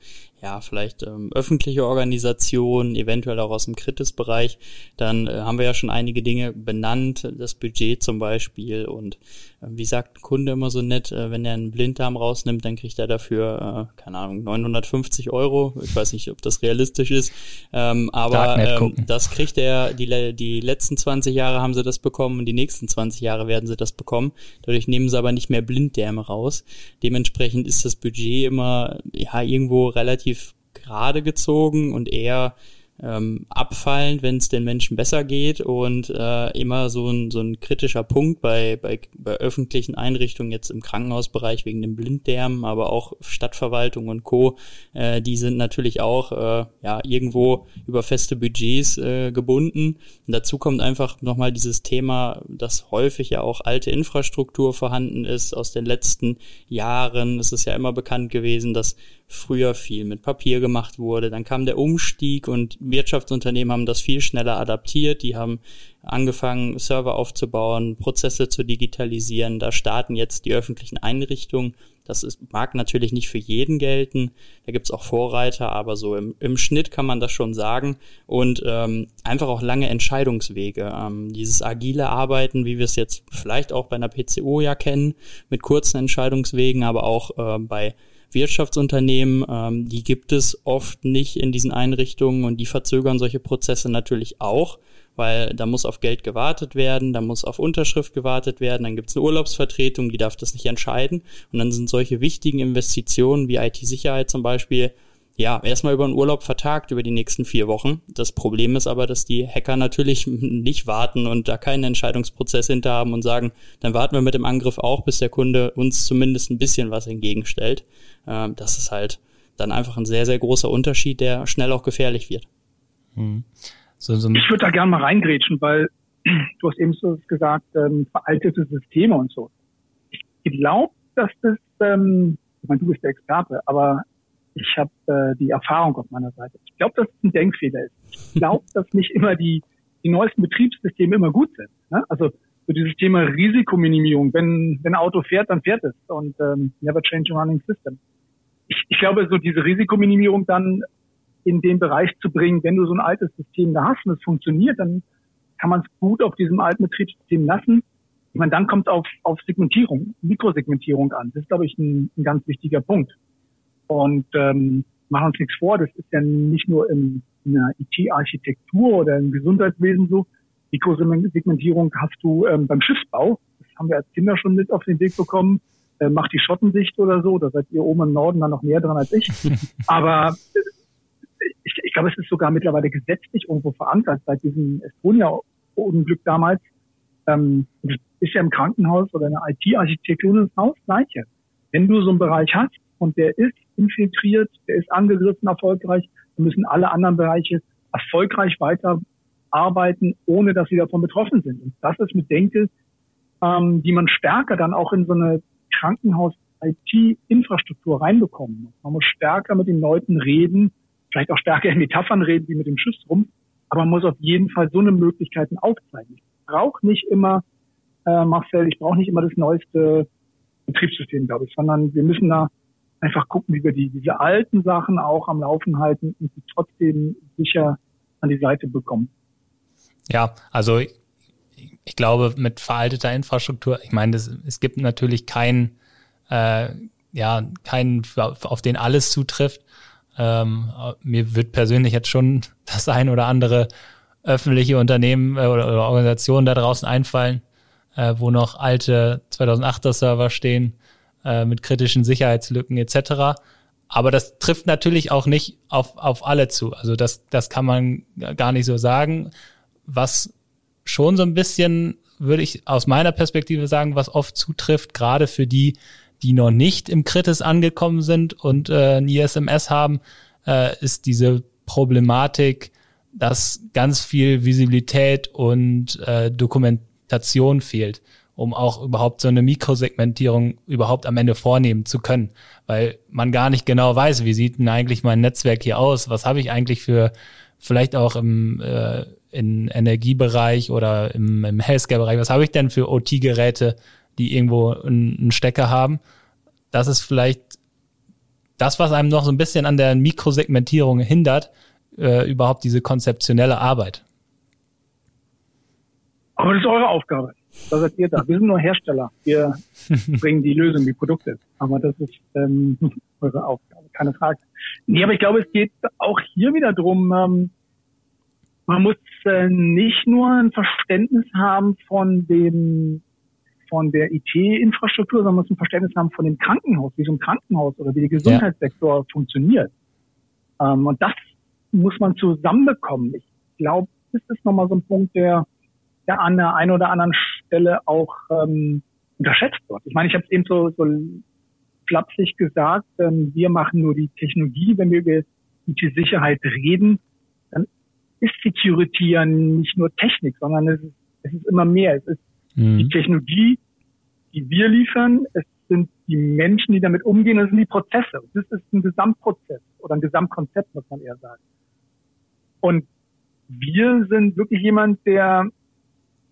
ja, vielleicht ähm, öffentliche Organisationen, eventuell auch aus dem Kritisbereich, dann äh, haben wir ja schon einige Dinge benannt, das Budget zum Beispiel und äh, wie sagt ein Kunde immer so nett, äh, wenn er einen Blinddarm rausnimmt, dann kriegt er dafür, äh, keine Ahnung, 950 Euro. Ich weiß nicht, ob das realistisch ist, ähm, aber ähm, das kriegt er, die, die letzten 20 Jahre haben sie das bekommen und die nächsten 20 Jahre werden sie das bekommen. Dadurch nehmen sie aber nicht mehr Blinddärme raus. Dementsprechend ist das Budget immer ja irgendwo relativ gerade gezogen und eher ähm, abfallend, wenn es den Menschen besser geht und äh, immer so ein, so ein kritischer Punkt bei, bei, bei öffentlichen Einrichtungen, jetzt im Krankenhausbereich wegen dem Blinddarm, aber auch Stadtverwaltung und Co., äh, die sind natürlich auch äh, ja irgendwo über feste Budgets äh, gebunden. Und dazu kommt einfach nochmal dieses Thema, dass häufig ja auch alte Infrastruktur vorhanden ist aus den letzten Jahren. Es ist ja immer bekannt gewesen, dass früher viel mit Papier gemacht wurde. Dann kam der Umstieg und Wirtschaftsunternehmen haben das viel schneller adaptiert. Die haben angefangen, Server aufzubauen, Prozesse zu digitalisieren. Da starten jetzt die öffentlichen Einrichtungen. Das ist, mag natürlich nicht für jeden gelten. Da gibt's auch Vorreiter, aber so im, im Schnitt kann man das schon sagen. Und ähm, einfach auch lange Entscheidungswege. Ähm, dieses agile Arbeiten, wie wir es jetzt vielleicht auch bei einer PCO ja kennen, mit kurzen Entscheidungswegen, aber auch äh, bei Wirtschaftsunternehmen, ähm, die gibt es oft nicht in diesen Einrichtungen und die verzögern solche Prozesse natürlich auch, weil da muss auf Geld gewartet werden, da muss auf Unterschrift gewartet werden, dann gibt es eine Urlaubsvertretung, die darf das nicht entscheiden und dann sind solche wichtigen Investitionen wie IT-Sicherheit zum Beispiel ja, erstmal über den Urlaub vertagt über die nächsten vier Wochen. Das Problem ist aber, dass die Hacker natürlich nicht warten und da keinen Entscheidungsprozess hinter haben und sagen, dann warten wir mit dem Angriff auch, bis der Kunde uns zumindest ein bisschen was entgegenstellt. Ähm, das ist halt dann einfach ein sehr, sehr großer Unterschied, der schnell auch gefährlich wird. Hm. So, so ich würde da gerne mal reingrätschen, weil du hast eben so gesagt, ähm, veraltete Systeme und so. Ich glaube, dass das, ähm, ich meine, du bist der Experte, aber ich habe äh, die Erfahrung auf meiner Seite. Ich glaube, dass es ein Denkfehler ist. Ich glaube, dass nicht immer die, die neuesten Betriebssysteme immer gut sind. Ne? Also so dieses Thema Risikominimierung. Wenn, wenn ein Auto fährt, dann fährt es. Und ähm, never change a running system. Ich, ich glaube, so diese Risikominimierung dann in den Bereich zu bringen, wenn du so ein altes System da hast und es funktioniert, dann kann man es gut auf diesem alten Betriebssystem lassen. Ich meine, dann kommt auf, auf Segmentierung, Mikrosegmentierung an. Das ist, glaube ich, ein, ein ganz wichtiger Punkt. Und ähm, machen uns nichts vor, das ist ja nicht nur in, in der IT-Architektur oder im Gesundheitswesen so. Mikrosegmentierung hast du ähm, beim Schiffsbau. Das haben wir als Kinder schon mit auf den Weg bekommen. Äh, macht die Schottensicht oder so. Da seid ihr oben im Norden dann noch näher dran als ich. Aber äh, ich, ich glaube, es ist sogar mittlerweile gesetzlich irgendwo verankert seit diesem Estonia-Unglück damals. Ähm, ist ja im Krankenhaus oder in der IT-Architektur das Haus gleiche. Wenn du so einen Bereich hast und der ist infiltriert, der ist angegriffen erfolgreich, dann müssen alle anderen Bereiche erfolgreich weiterarbeiten, ohne dass sie davon betroffen sind. Und das ist mit Denke, ähm, die man stärker dann auch in so eine Krankenhaus-IT-Infrastruktur reinbekommen. Man muss stärker mit den Leuten reden, vielleicht auch stärker in Metaphern reden, wie mit dem Schiffsrum, aber man muss auf jeden Fall so eine Möglichkeiten aufzeigen. Ich brauche nicht immer, äh, Marcel, ich brauche nicht immer das neueste Betriebssystem, glaube ich, sondern wir müssen da einfach gucken, wie wir die, diese alten Sachen auch am Laufen halten und sie trotzdem sicher an die Seite bekommen. Ja, also ich glaube, mit veralteter Infrastruktur, ich meine, das, es gibt natürlich keinen, äh, ja, keinen, auf den alles zutrifft. Ähm, mir wird persönlich jetzt schon das ein oder andere öffentliche Unternehmen äh, oder, oder Organisationen da draußen einfallen, äh, wo noch alte 2008er Server stehen äh, mit kritischen Sicherheitslücken etc. Aber das trifft natürlich auch nicht auf, auf alle zu. Also das, das kann man gar nicht so sagen. Was schon so ein bisschen, würde ich aus meiner Perspektive sagen, was oft zutrifft, gerade für die, die noch nicht im Kritis angekommen sind und äh, ein ISMS haben, äh, ist diese Problematik, dass ganz viel Visibilität und äh, Dokumentation fehlt, um auch überhaupt so eine Mikrosegmentierung überhaupt am Ende vornehmen zu können, weil man gar nicht genau weiß, wie sieht denn eigentlich mein Netzwerk hier aus, was habe ich eigentlich für vielleicht auch im äh, in Energiebereich oder im, im Healthcare-Bereich, was habe ich denn für OT-Geräte, die irgendwo einen Stecker haben? Das ist vielleicht das, was einem noch so ein bisschen an der Mikrosegmentierung hindert, äh, überhaupt diese konzeptionelle Arbeit. Aber das ist eure Aufgabe. Da seid ihr da. Wir sind nur Hersteller. Wir bringen die Lösung, die Produkte. Aber das ist ähm, eure Aufgabe, keine Frage. Nee, aber ich glaube, es geht auch hier wieder drum. Ähm, man muss äh, nicht nur ein Verständnis haben von dem von der IT-Infrastruktur, sondern man muss ein Verständnis haben von dem Krankenhaus, wie so ein Krankenhaus oder wie der Gesundheitssektor ja. funktioniert. Ähm, und das muss man zusammenbekommen. Ich glaube, das ist nochmal so ein Punkt, der, der an der einen oder anderen Stelle auch ähm, unterschätzt wird. Ich meine, ich habe es eben so, so flapsig gesagt, ähm, wir machen nur die Technologie, wenn wir über IT-Sicherheit reden, ist Security ja nicht nur Technik, sondern es ist, es ist immer mehr. Es ist mhm. die Technologie, die wir liefern, es sind die Menschen, die damit umgehen, es sind die Prozesse. Das ist ein Gesamtprozess oder ein Gesamtkonzept, muss man eher sagen. Und wir sind wirklich jemand, der,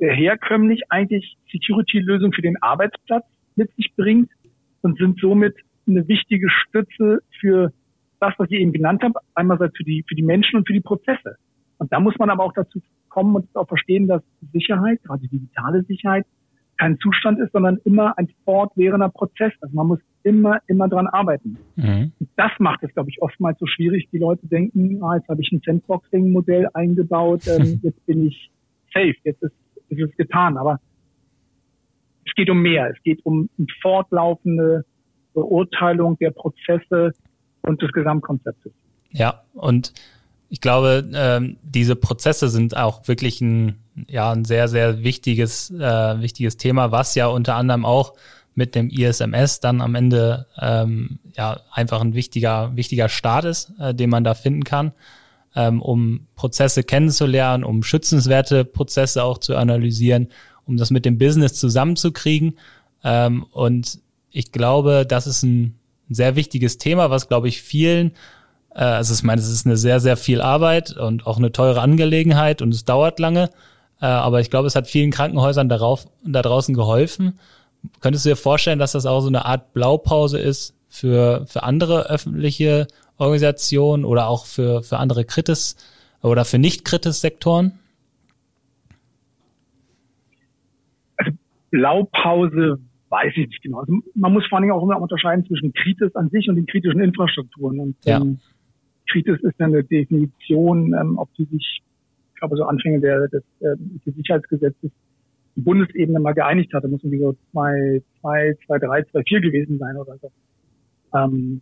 der herkömmlich eigentlich Security-Lösung für den Arbeitsplatz mit sich bringt und sind somit eine wichtige Stütze für das, was ich eben genannt habe, einmal für die, für die Menschen und für die Prozesse. Und da muss man aber auch dazu kommen und auch verstehen, dass Sicherheit, gerade digitale Sicherheit, kein Zustand ist, sondern immer ein fortwährender Prozess. Also man muss immer, immer dran arbeiten. Mhm. Das macht es, glaube ich, oftmals so schwierig. Die Leute denken, ah, jetzt habe ich ein Sandboxing-Modell eingebaut, ähm, jetzt bin ich safe, jetzt ist, ist es getan. Aber es geht um mehr. Es geht um eine fortlaufende Beurteilung der Prozesse und des Gesamtkonzeptes. Ja, und ich glaube, ähm, diese Prozesse sind auch wirklich ein, ja, ein sehr, sehr wichtiges, äh, wichtiges Thema, was ja unter anderem auch mit dem ISMS dann am Ende ähm, ja einfach ein wichtiger, wichtiger Start ist, äh, den man da finden kann, ähm, um Prozesse kennenzulernen, um schützenswerte Prozesse auch zu analysieren, um das mit dem Business zusammenzukriegen. Ähm, und ich glaube, das ist ein sehr wichtiges Thema, was, glaube ich, vielen also ich meine, es ist eine sehr, sehr viel Arbeit und auch eine teure Angelegenheit und es dauert lange. Äh, aber ich glaube, es hat vielen Krankenhäusern darauf, da draußen geholfen. Könntest du dir vorstellen, dass das auch so eine Art Blaupause ist für, für andere öffentliche Organisationen oder auch für, für andere Kritis oder für Nicht-Kritis-Sektoren? Also Blaupause weiß ich nicht genau. Also man muss vor allen Dingen auch immer unterscheiden zwischen Kritis an sich und den kritischen Infrastrukturen. Und ja. ähm, Kritis ist eine Definition, ähm, auf die sich, ich glaube, so Anfänge der, des, äh, des Sicherheitsgesetzes die Bundesebene mal geeinigt hatte, muss irgendwie so zwei, zwei, zwei, drei, zwei, vier gewesen sein oder so. Ähm,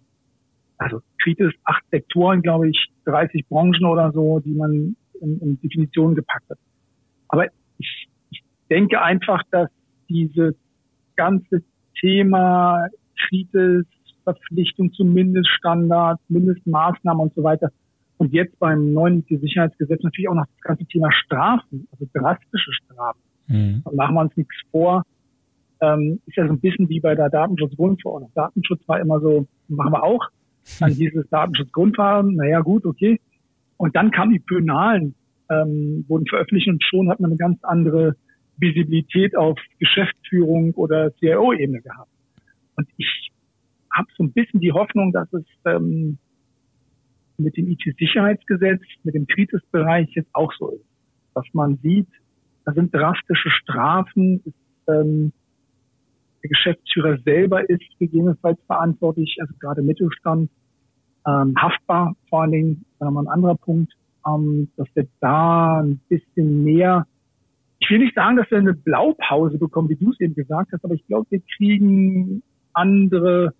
also Kritis, acht Sektoren, glaube ich, 30 Branchen oder so, die man in, in Definitionen gepackt hat. Aber ich, ich denke einfach, dass dieses ganze Thema Kritis, Verpflichtung zu Mindeststandards, Mindestmaßnahmen und so weiter. Und jetzt beim neuen Sicherheitsgesetz natürlich auch noch das ganze Thema Strafen, also drastische Strafen. Mhm. Und machen wir uns nichts vor. Ähm, ist ja so ein bisschen wie bei der Datenschutzgrundverordnung. Datenschutz war immer so, machen wir auch. Dann dieses Datenschutzgrundverordnung, naja gut, okay. Und dann kamen die Penalen ähm, wurden veröffentlicht und schon hat man eine ganz andere Visibilität auf Geschäftsführung oder CIO-Ebene gehabt. Und ich habe so ein bisschen die Hoffnung, dass es ähm, mit dem IT-Sicherheitsgesetz, mit dem Kritisbereich jetzt auch so ist. Dass man sieht, da sind drastische Strafen, ist, ähm, der Geschäftsführer selber ist gegebenenfalls verantwortlich, also gerade Mittelstand, ähm, haftbar vor allen Dingen, ähm, ein anderer Punkt, ähm, dass wir da ein bisschen mehr, ich will nicht sagen, dass wir eine Blaupause bekommen, wie du es eben gesagt hast, aber ich glaube, wir kriegen andere,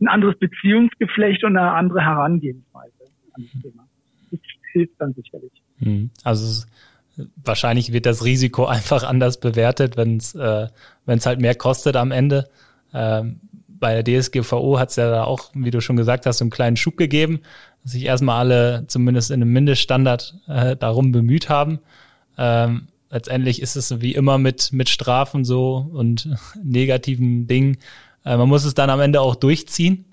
ein anderes Beziehungsgeflecht und eine andere Herangehensweise an das Thema. Das hilft dann sicherlich. Hm. Also wahrscheinlich wird das Risiko einfach anders bewertet, wenn es äh, wenn es halt mehr kostet am Ende. Ähm, bei der DSGVO hat es ja da auch, wie du schon gesagt hast, so einen kleinen Schub gegeben, dass sich erstmal alle zumindest in einem Mindeststandard äh, darum bemüht haben. Ähm, letztendlich ist es wie immer mit, mit Strafen so und negativen Dingen. Äh, man muss es dann am Ende auch durchziehen.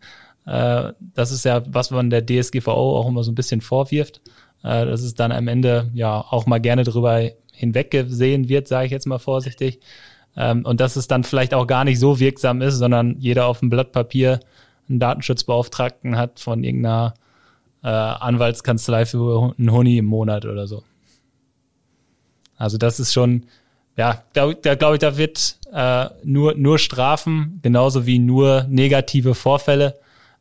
Äh, das ist ja, was man der DSGVO auch immer so ein bisschen vorwirft. Äh, dass es dann am Ende ja auch mal gerne drüber hinweggesehen wird, sage ich jetzt mal vorsichtig. Ähm, und dass es dann vielleicht auch gar nicht so wirksam ist, sondern jeder auf dem Blatt Papier einen Datenschutzbeauftragten hat von irgendeiner Anwaltskanzlei für einen Huni im Monat oder so. Also das ist schon, ja, da, da glaube ich, da wird äh, nur, nur Strafen, genauso wie nur negative Vorfälle,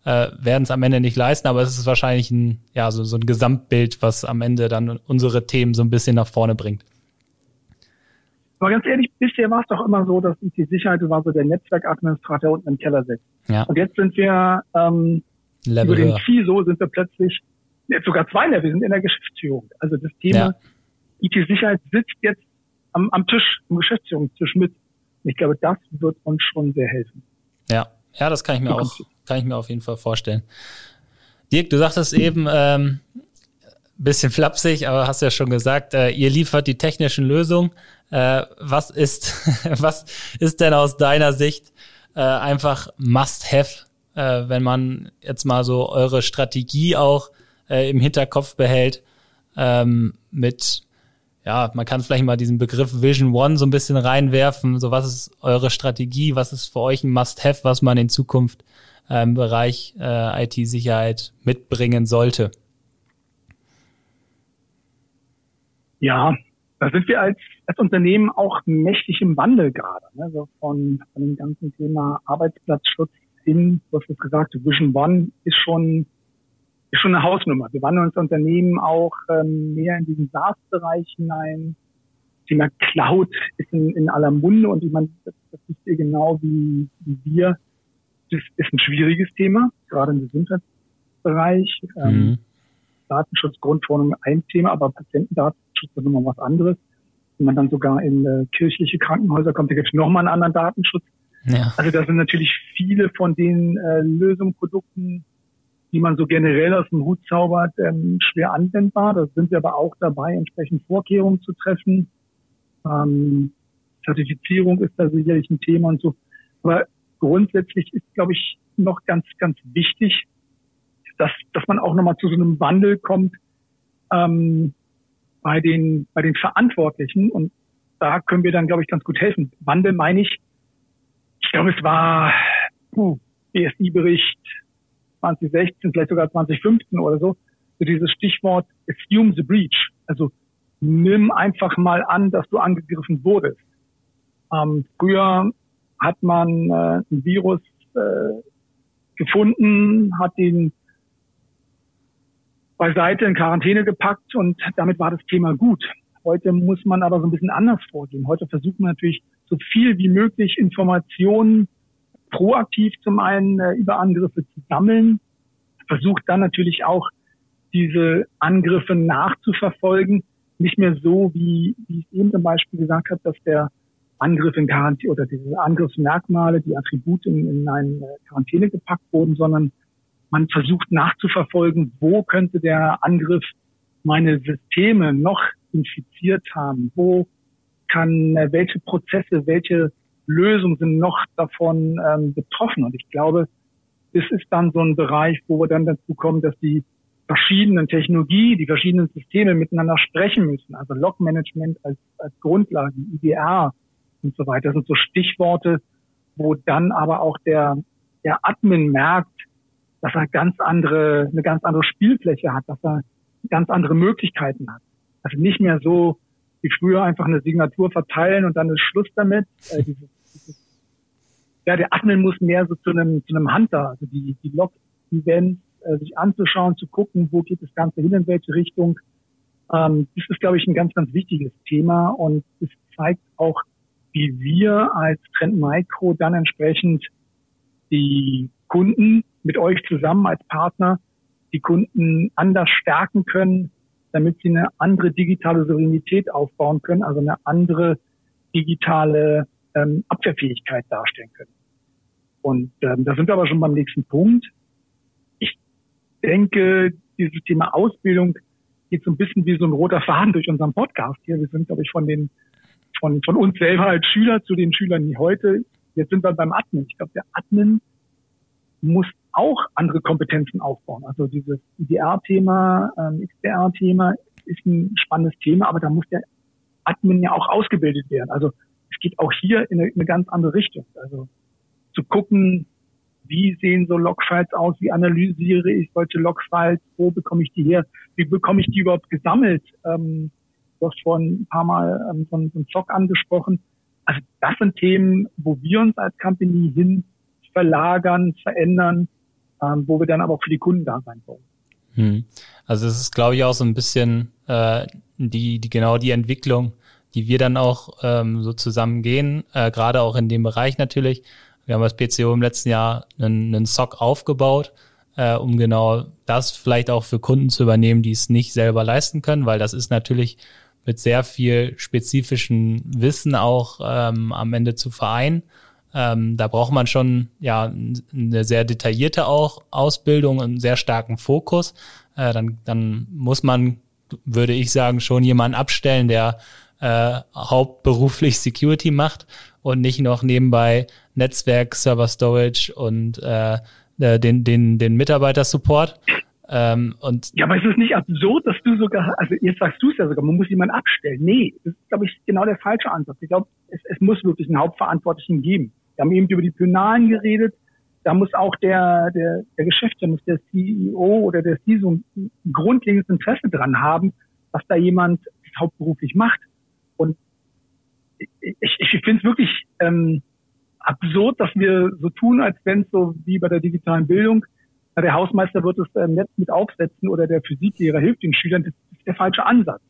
äh, werden es am Ende nicht leisten, aber es ist wahrscheinlich ein, ja, so, so ein Gesamtbild, was am Ende dann unsere Themen so ein bisschen nach vorne bringt. Aber ganz ehrlich, bisher war es doch immer so, dass IT-Sicherheit war so der Netzwerkadministrator unten im Keller sitzt. Ja. Und jetzt sind wir ähm, Level über den CISO sind wir plötzlich, jetzt sogar zwei Level, wir sind in der Geschäftsführung. Also das Thema ja. IT-Sicherheit sitzt jetzt am, am Tisch, am Geschäftsführungstisch mit. Und ich glaube, das wird uns schon sehr helfen. Ja, ja, das kann ich mir auch, kann ich mir auf jeden Fall vorstellen. Dirk, du sagtest eben, ähm, bisschen flapsig, aber hast ja schon gesagt, äh, ihr liefert die technischen Lösungen. Äh, was ist, was ist denn aus deiner Sicht äh, einfach Must-Have, äh, wenn man jetzt mal so eure Strategie auch äh, im Hinterkopf behält ähm, mit ja, man kann vielleicht mal diesen Begriff Vision One so ein bisschen reinwerfen. So, was ist eure Strategie? Was ist für euch ein Must-Have, was man in Zukunft äh, im Bereich äh, IT-Sicherheit mitbringen sollte? Ja, da sind wir als, als Unternehmen auch mächtig im Wandel gerade. Ne? So von, von dem ganzen Thema Arbeitsplatzschutz hin, du hast es gesagt, Vision One ist schon, ist schon eine Hausnummer. Wir wandeln uns Unternehmen auch ähm, mehr in diesen SaaS-Bereich hinein. Das Thema Cloud ist in, in aller Munde und ich meine, das, das wisst ihr genau wie, wie wir. Das ist ein schwieriges Thema, gerade im Gesundheitsbereich. Ähm, mhm. Datenschutzgrundverordnung ein Thema, aber Patientendatenschutz ist nochmal was anderes. Wenn man dann sogar in äh, kirchliche Krankenhäuser kommt, da gibt es nochmal einen anderen Datenschutz. Ja. Also da sind natürlich viele von den äh, Lösungen, Produkten, die man so generell aus dem Hut zaubert, ähm, schwer anwendbar. Da sind wir aber auch dabei, entsprechend Vorkehrungen zu treffen. Ähm, Zertifizierung ist da sicherlich ein Thema und so. Aber grundsätzlich ist, glaube ich, noch ganz, ganz wichtig, dass, dass man auch nochmal zu so einem Wandel kommt ähm, bei den bei den Verantwortlichen und da können wir dann, glaube ich, ganz gut helfen. Wandel meine ich, ich glaube, es war uh, BSI-Bericht 2016, vielleicht sogar 2015 oder so, so dieses Stichwort assume the breach. Also nimm einfach mal an, dass du angegriffen wurdest. Ähm, früher hat man äh, ein Virus äh, gefunden, hat den beiseite in Quarantäne gepackt und damit war das Thema gut. Heute muss man aber so ein bisschen anders vorgehen. Heute versucht man natürlich so viel wie möglich Informationen proaktiv zum einen äh, über Angriffe zu sammeln, versucht dann natürlich auch diese Angriffe nachzuverfolgen. Nicht mehr so, wie, wie ich eben zum Beispiel gesagt habe, dass der Angriff in Quarantäne oder diese Angriffsmerkmale, die Attribute in, in eine Quarantäne gepackt wurden, sondern man versucht nachzuverfolgen, wo könnte der Angriff meine Systeme noch infiziert haben, wo kann, äh, welche Prozesse, welche Lösungen sind noch davon ähm, betroffen. Und ich glaube, das ist dann so ein Bereich, wo wir dann dazu kommen, dass die verschiedenen Technologie, die verschiedenen Systeme miteinander sprechen müssen. Also Log-Management als, als Grundlage, IDR und so weiter. Das sind so Stichworte, wo dann aber auch der, der Admin merkt, dass er ganz andere, eine ganz andere Spielfläche hat, dass er ganz andere Möglichkeiten hat. Also nicht mehr so wie früher einfach eine Signatur verteilen und dann ist Schluss damit. Äh, dieses, dieses, ja, der Admin muss mehr so zu einem, zu einem Hunter, also die, die Log-Events äh, sich anzuschauen, zu gucken, wo geht das Ganze hin, in welche Richtung. Ähm, das ist, glaube ich, ein ganz, ganz wichtiges Thema und es zeigt auch, wie wir als Trend Micro dann entsprechend die Kunden mit euch zusammen als Partner die Kunden anders stärken können, damit sie eine andere digitale Souveränität aufbauen können, also eine andere digitale ähm, Abwehrfähigkeit darstellen können. Und ähm, da sind wir aber schon beim nächsten Punkt denke, dieses Thema Ausbildung geht so ein bisschen wie so ein roter Faden durch unseren Podcast hier. Wir sind, glaube ich, von den, von, von uns selber als Schüler zu den Schülern wie heute. Jetzt sind wir beim Admin. Ich glaube, der Admin muss auch andere Kompetenzen aufbauen. Also dieses IDR-Thema, ähm, XDR-Thema ist ein spannendes Thema, aber da muss der Admin ja auch ausgebildet werden. Also es geht auch hier in eine, in eine ganz andere Richtung. Also zu gucken, wie sehen so Logfiles aus, wie analysiere ich solche Logfiles, wo bekomme ich die her, wie bekomme ich die überhaupt gesammelt. Ähm, du hast vorhin ein paar Mal ähm, so einen Zock angesprochen. Also das sind Themen, wo wir uns als Company hin verlagern, verändern, ähm, wo wir dann aber auch für die Kunden da sein wollen. Hm. Also es ist, glaube ich, auch so ein bisschen äh, die, die genau die Entwicklung, die wir dann auch ähm, so zusammen gehen, äh, gerade auch in dem Bereich natürlich, wir haben als PCO im letzten Jahr einen, einen SOC aufgebaut, äh, um genau das vielleicht auch für Kunden zu übernehmen, die es nicht selber leisten können, weil das ist natürlich mit sehr viel spezifischem Wissen auch ähm, am Ende zu vereinen. Ähm, da braucht man schon ja eine sehr detaillierte auch Ausbildung, einen sehr starken Fokus. Äh, dann, dann muss man, würde ich sagen, schon jemanden abstellen, der äh, hauptberuflich Security macht und nicht noch nebenbei Netzwerk, Server Storage und äh, äh, den, den, den Mitarbeiter-Support. Ähm, und ja, aber es ist nicht absurd, dass du sogar, also jetzt sagst du es ja sogar, man muss jemanden abstellen. Nee, das ist, glaube ich, genau der falsche Ansatz. Ich glaube, es, es muss wirklich einen Hauptverantwortlichen geben. Wir haben eben über die Pönalen geredet. Da muss auch der, der, der Geschäftsführer, muss der CEO oder der CISO ein grundlegendes Interesse dran haben, dass da jemand das hauptberuflich macht. Und ich, ich finde es wirklich ähm, absurd, dass wir so tun, als wenn es so wie bei der digitalen Bildung, der Hausmeister wird es äh, Netz mit aufsetzen oder der Physiklehrer hilft den Schülern. Das ist der falsche Ansatz.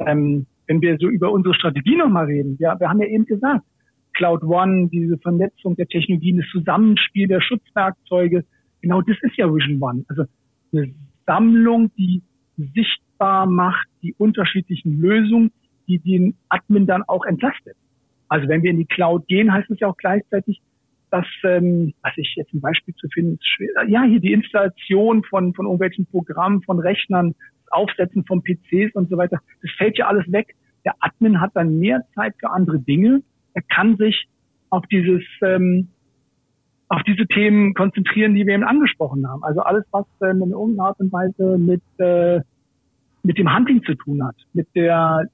Ähm, wenn wir so über unsere Strategie nochmal reden, ja, wir haben ja eben gesagt, Cloud One, diese Vernetzung der Technologien, das Zusammenspiel der Schutzwerkzeuge, genau das ist ja Vision One. Also eine Sammlung, die sichtbar macht, die unterschiedlichen Lösungen, die den Admin dann auch entlastet. Also wenn wir in die Cloud gehen, heißt es ja auch gleichzeitig, dass, ähm, was ich jetzt ein Beispiel zu finden, ist schwer, ja, hier die Installation von, von irgendwelchen Programmen, von Rechnern, das Aufsetzen von PCs und so weiter, das fällt ja alles weg. Der Admin hat dann mehr Zeit für andere Dinge. Er kann sich auf dieses, ähm, auf diese Themen konzentrieren, die wir eben angesprochen haben. Also alles, was ähm, in irgendeiner Art und Weise mit, äh, mit dem Hunting zu tun hat, mit der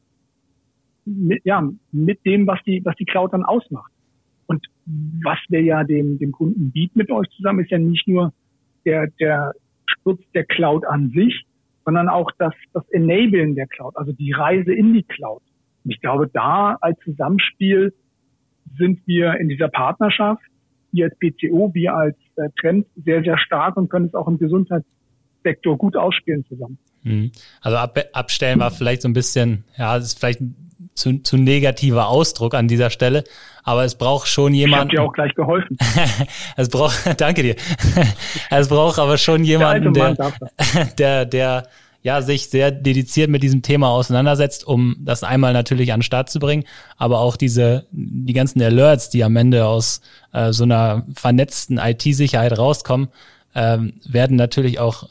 mit, ja, mit dem, was die, was die Cloud dann ausmacht. Und was wir ja dem, dem Kunden bieten mit euch zusammen, ist ja nicht nur der, der Schutz der Cloud an sich, sondern auch das, das Enablen der Cloud, also die Reise in die Cloud. Und ich glaube, da als Zusammenspiel sind wir in dieser Partnerschaft, wir als PCO, wir als äh, Trend sehr, sehr stark und können es auch im Gesundheitssektor gut ausspielen zusammen. Mhm. Also ab, abstellen war vielleicht so ein bisschen, ja, das ist vielleicht zu, zu negativer Ausdruck an dieser Stelle. Aber es braucht schon jemanden. Ich habe dir auch gleich geholfen. es braucht, danke dir. es braucht aber schon jemanden, der, der, der, ja, sich sehr dediziert mit diesem Thema auseinandersetzt, um das einmal natürlich an den Start zu bringen, aber auch diese, die ganzen Alerts, die am Ende aus äh, so einer vernetzten IT-Sicherheit rauskommen, ähm, werden natürlich auch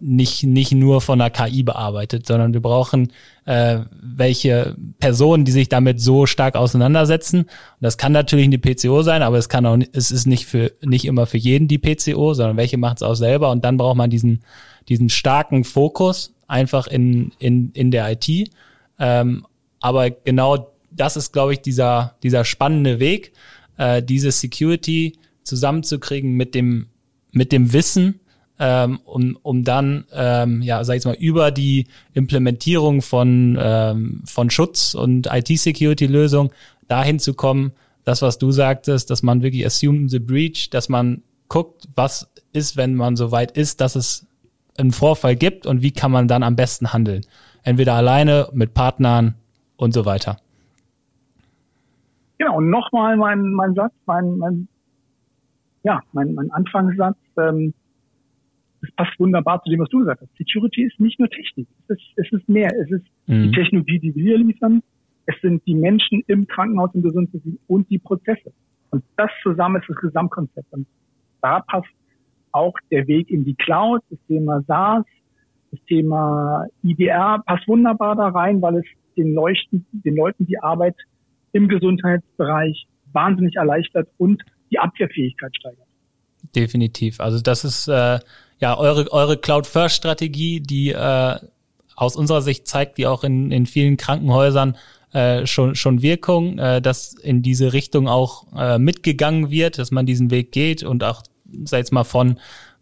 nicht, nicht nur von der KI bearbeitet, sondern wir brauchen äh, welche Personen, die sich damit so stark auseinandersetzen. Und das kann natürlich eine PCO sein, aber es kann auch, es ist nicht für nicht immer für jeden die PCO, sondern welche macht es auch selber. Und dann braucht man diesen diesen starken Fokus einfach in, in, in der IT. Ähm, aber genau das ist, glaube ich, dieser, dieser spannende Weg, äh, diese Security zusammenzukriegen mit dem, mit dem Wissen, ähm, um, um dann, ähm, ja, sag ich mal, über die Implementierung von, ähm, von Schutz und IT-Security-Lösungen dahin zu kommen, das, was du sagtest, dass man wirklich assume the breach, dass man guckt, was ist, wenn man so weit ist, dass es einen Vorfall gibt und wie kann man dann am besten handeln. Entweder alleine, mit Partnern und so weiter. Genau, und nochmal mein, mein Satz, mein, mein, ja, mein, mein Anfangssatz, ähm, das passt wunderbar zu dem, was du gesagt hast. Security ist nicht nur Technik, es ist, es ist mehr. Es ist mhm. die Technologie, die wir liefern, es sind die Menschen im Krankenhaus, im Gesundheitswesen und die Prozesse. Und das zusammen ist das Gesamtkonzept. Und da passt auch der Weg in die Cloud, das Thema SaaS, das Thema IDR passt wunderbar da rein, weil es den, Leuchten, den Leuten die Arbeit im Gesundheitsbereich wahnsinnig erleichtert und die Abwehrfähigkeit steigert. Definitiv. Also das ist äh, ja eure, eure Cloud-First-Strategie, die äh, aus unserer Sicht zeigt, die auch in, in vielen Krankenhäusern äh, schon, schon Wirkung, äh, dass in diese Richtung auch äh, mitgegangen wird, dass man diesen Weg geht und auch, sag jetzt mal, von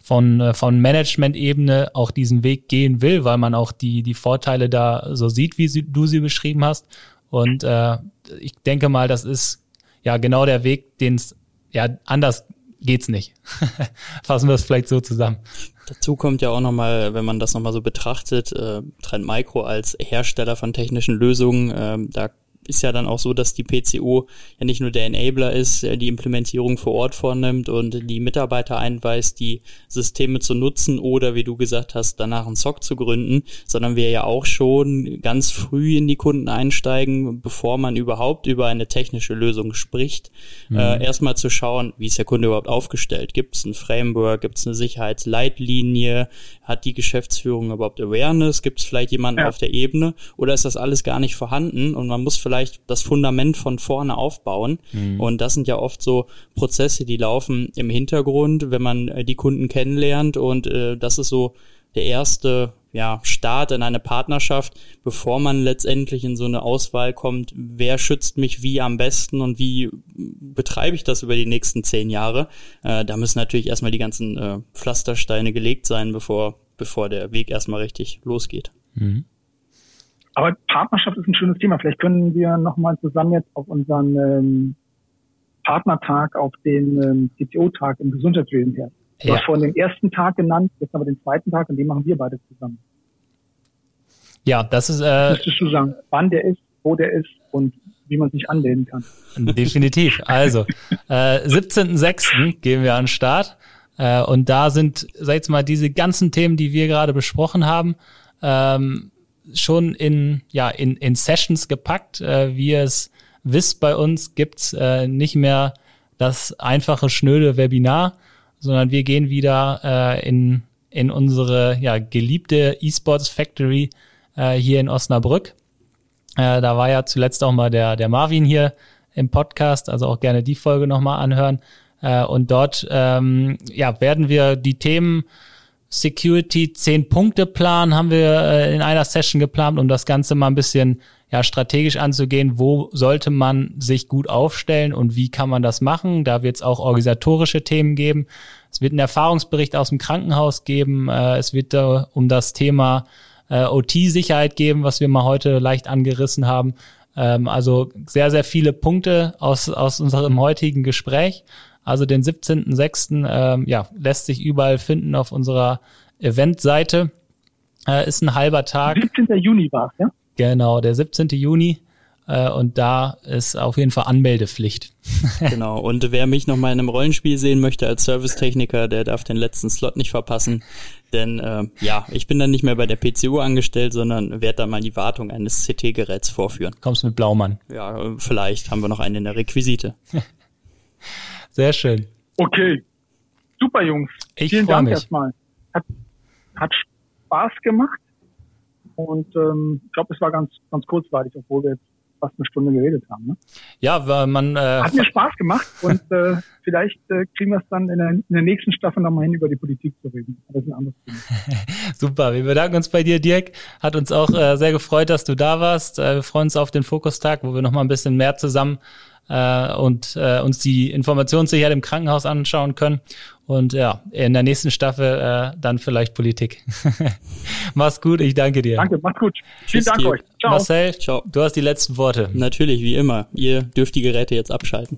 von, äh, von Management-Ebene auch diesen Weg gehen will, weil man auch die, die Vorteile da so sieht, wie sie, du sie beschrieben hast. Und äh, ich denke mal, das ist ja genau der Weg, den es ja anders geht's nicht. Fassen wir es vielleicht so zusammen. Dazu kommt ja auch nochmal, wenn man das nochmal so betrachtet, äh, Trend Micro als Hersteller von technischen Lösungen, äh, da ist ja dann auch so, dass die PCO ja nicht nur der Enabler ist, der die Implementierung vor Ort vornimmt und die Mitarbeiter einweist, die Systeme zu nutzen oder wie du gesagt hast, danach einen SOC zu gründen, sondern wir ja auch schon ganz früh in die Kunden einsteigen, bevor man überhaupt über eine technische Lösung spricht, mhm. äh, erstmal zu schauen, wie ist der Kunde überhaupt aufgestellt? Gibt es ein Framework? Gibt es eine Sicherheitsleitlinie? Hat die Geschäftsführung überhaupt Awareness? Gibt es vielleicht jemanden ja. auf der Ebene? Oder ist das alles gar nicht vorhanden und man muss vielleicht vielleicht das Fundament von vorne aufbauen. Mhm. Und das sind ja oft so Prozesse, die laufen im Hintergrund, wenn man äh, die Kunden kennenlernt. Und äh, das ist so der erste ja, Start in eine Partnerschaft, bevor man letztendlich in so eine Auswahl kommt, wer schützt mich wie am besten und wie betreibe ich das über die nächsten zehn Jahre. Äh, da müssen natürlich erstmal die ganzen äh, Pflastersteine gelegt sein, bevor, bevor der Weg erstmal richtig losgeht. Mhm. Aber Partnerschaft ist ein schönes Thema. Vielleicht können wir nochmal zusammen jetzt auf unseren ähm, Partnertag, auf den ähm, CTO-Tag im Gesundheitswesen her. Du ja. hast vorhin den ersten Tag genannt, jetzt aber den zweiten Tag und den machen wir beide zusammen. Ja, das ist. Äh, Müsstest du sagen, wann der ist, wo der ist und wie man sich anmelden kann. Definitiv. Also, äh, 17.06. gehen wir an den Start. Äh, und da sind, sag jetzt mal, diese ganzen Themen, die wir gerade besprochen haben, ähm, schon in, ja, in, in Sessions gepackt. Äh, wie ihr es wisst bei uns, gibt's äh, nicht mehr das einfache, schnöde Webinar, sondern wir gehen wieder äh, in, in unsere ja, geliebte eSports Factory äh, hier in Osnabrück. Äh, da war ja zuletzt auch mal der, der Marvin hier im Podcast, also auch gerne die Folge nochmal anhören. Äh, und dort ähm, ja, werden wir die Themen Security 10-Punkte-Plan haben wir äh, in einer Session geplant, um das Ganze mal ein bisschen ja, strategisch anzugehen. Wo sollte man sich gut aufstellen und wie kann man das machen? Da wird es auch organisatorische Themen geben. Es wird einen Erfahrungsbericht aus dem Krankenhaus geben. Äh, es wird äh, um das Thema äh, OT-Sicherheit geben, was wir mal heute leicht angerissen haben. Ähm, also sehr, sehr viele Punkte aus, aus unserem heutigen Gespräch. Also den 17.06. Ähm, ja, lässt sich überall finden auf unserer Eventseite. Äh, ist ein halber Tag. 17. Juni war ja? Genau, der 17. Juni. Äh, und da ist auf jeden Fall Anmeldepflicht. genau. Und wer mich noch mal in einem Rollenspiel sehen möchte als Servicetechniker, der darf den letzten Slot nicht verpassen. Denn äh, ja, ich bin dann nicht mehr bei der PCU angestellt, sondern werde dann mal die Wartung eines CT-Geräts vorführen. Kommst mit Blaumann? Ja, vielleicht haben wir noch einen in der Requisite. Sehr schön. Okay. Super, Jungs. Ich Vielen Dank mich. erstmal. Hat, hat Spaß gemacht. Und ähm, ich glaube, es war ganz, ganz kurzweilig, obwohl wir jetzt fast eine Stunde geredet haben. Ne? Ja, weil man äh, hat mir Spaß gemacht und äh, vielleicht äh, kriegen wir es dann in der, in der nächsten Staffel nochmal hin, über die Politik zu reden. Das ist ein anderes Thema. Super, wir bedanken uns bei dir, Dirk. Hat uns auch äh, sehr gefreut, dass du da warst. Äh, wir freuen uns auf den Fokustag, wo wir nochmal ein bisschen mehr zusammen äh, und äh, uns die Informationssicherheit im Krankenhaus anschauen können. Und ja, in der nächsten Staffel äh, dann vielleicht Politik. mach's gut, ich danke dir. Danke, mach's gut. Vielen Dank euch. Ciao. Marcel, Ciao. du hast die letzten Worte. Natürlich, wie immer. Ihr dürft die Geräte jetzt abschalten.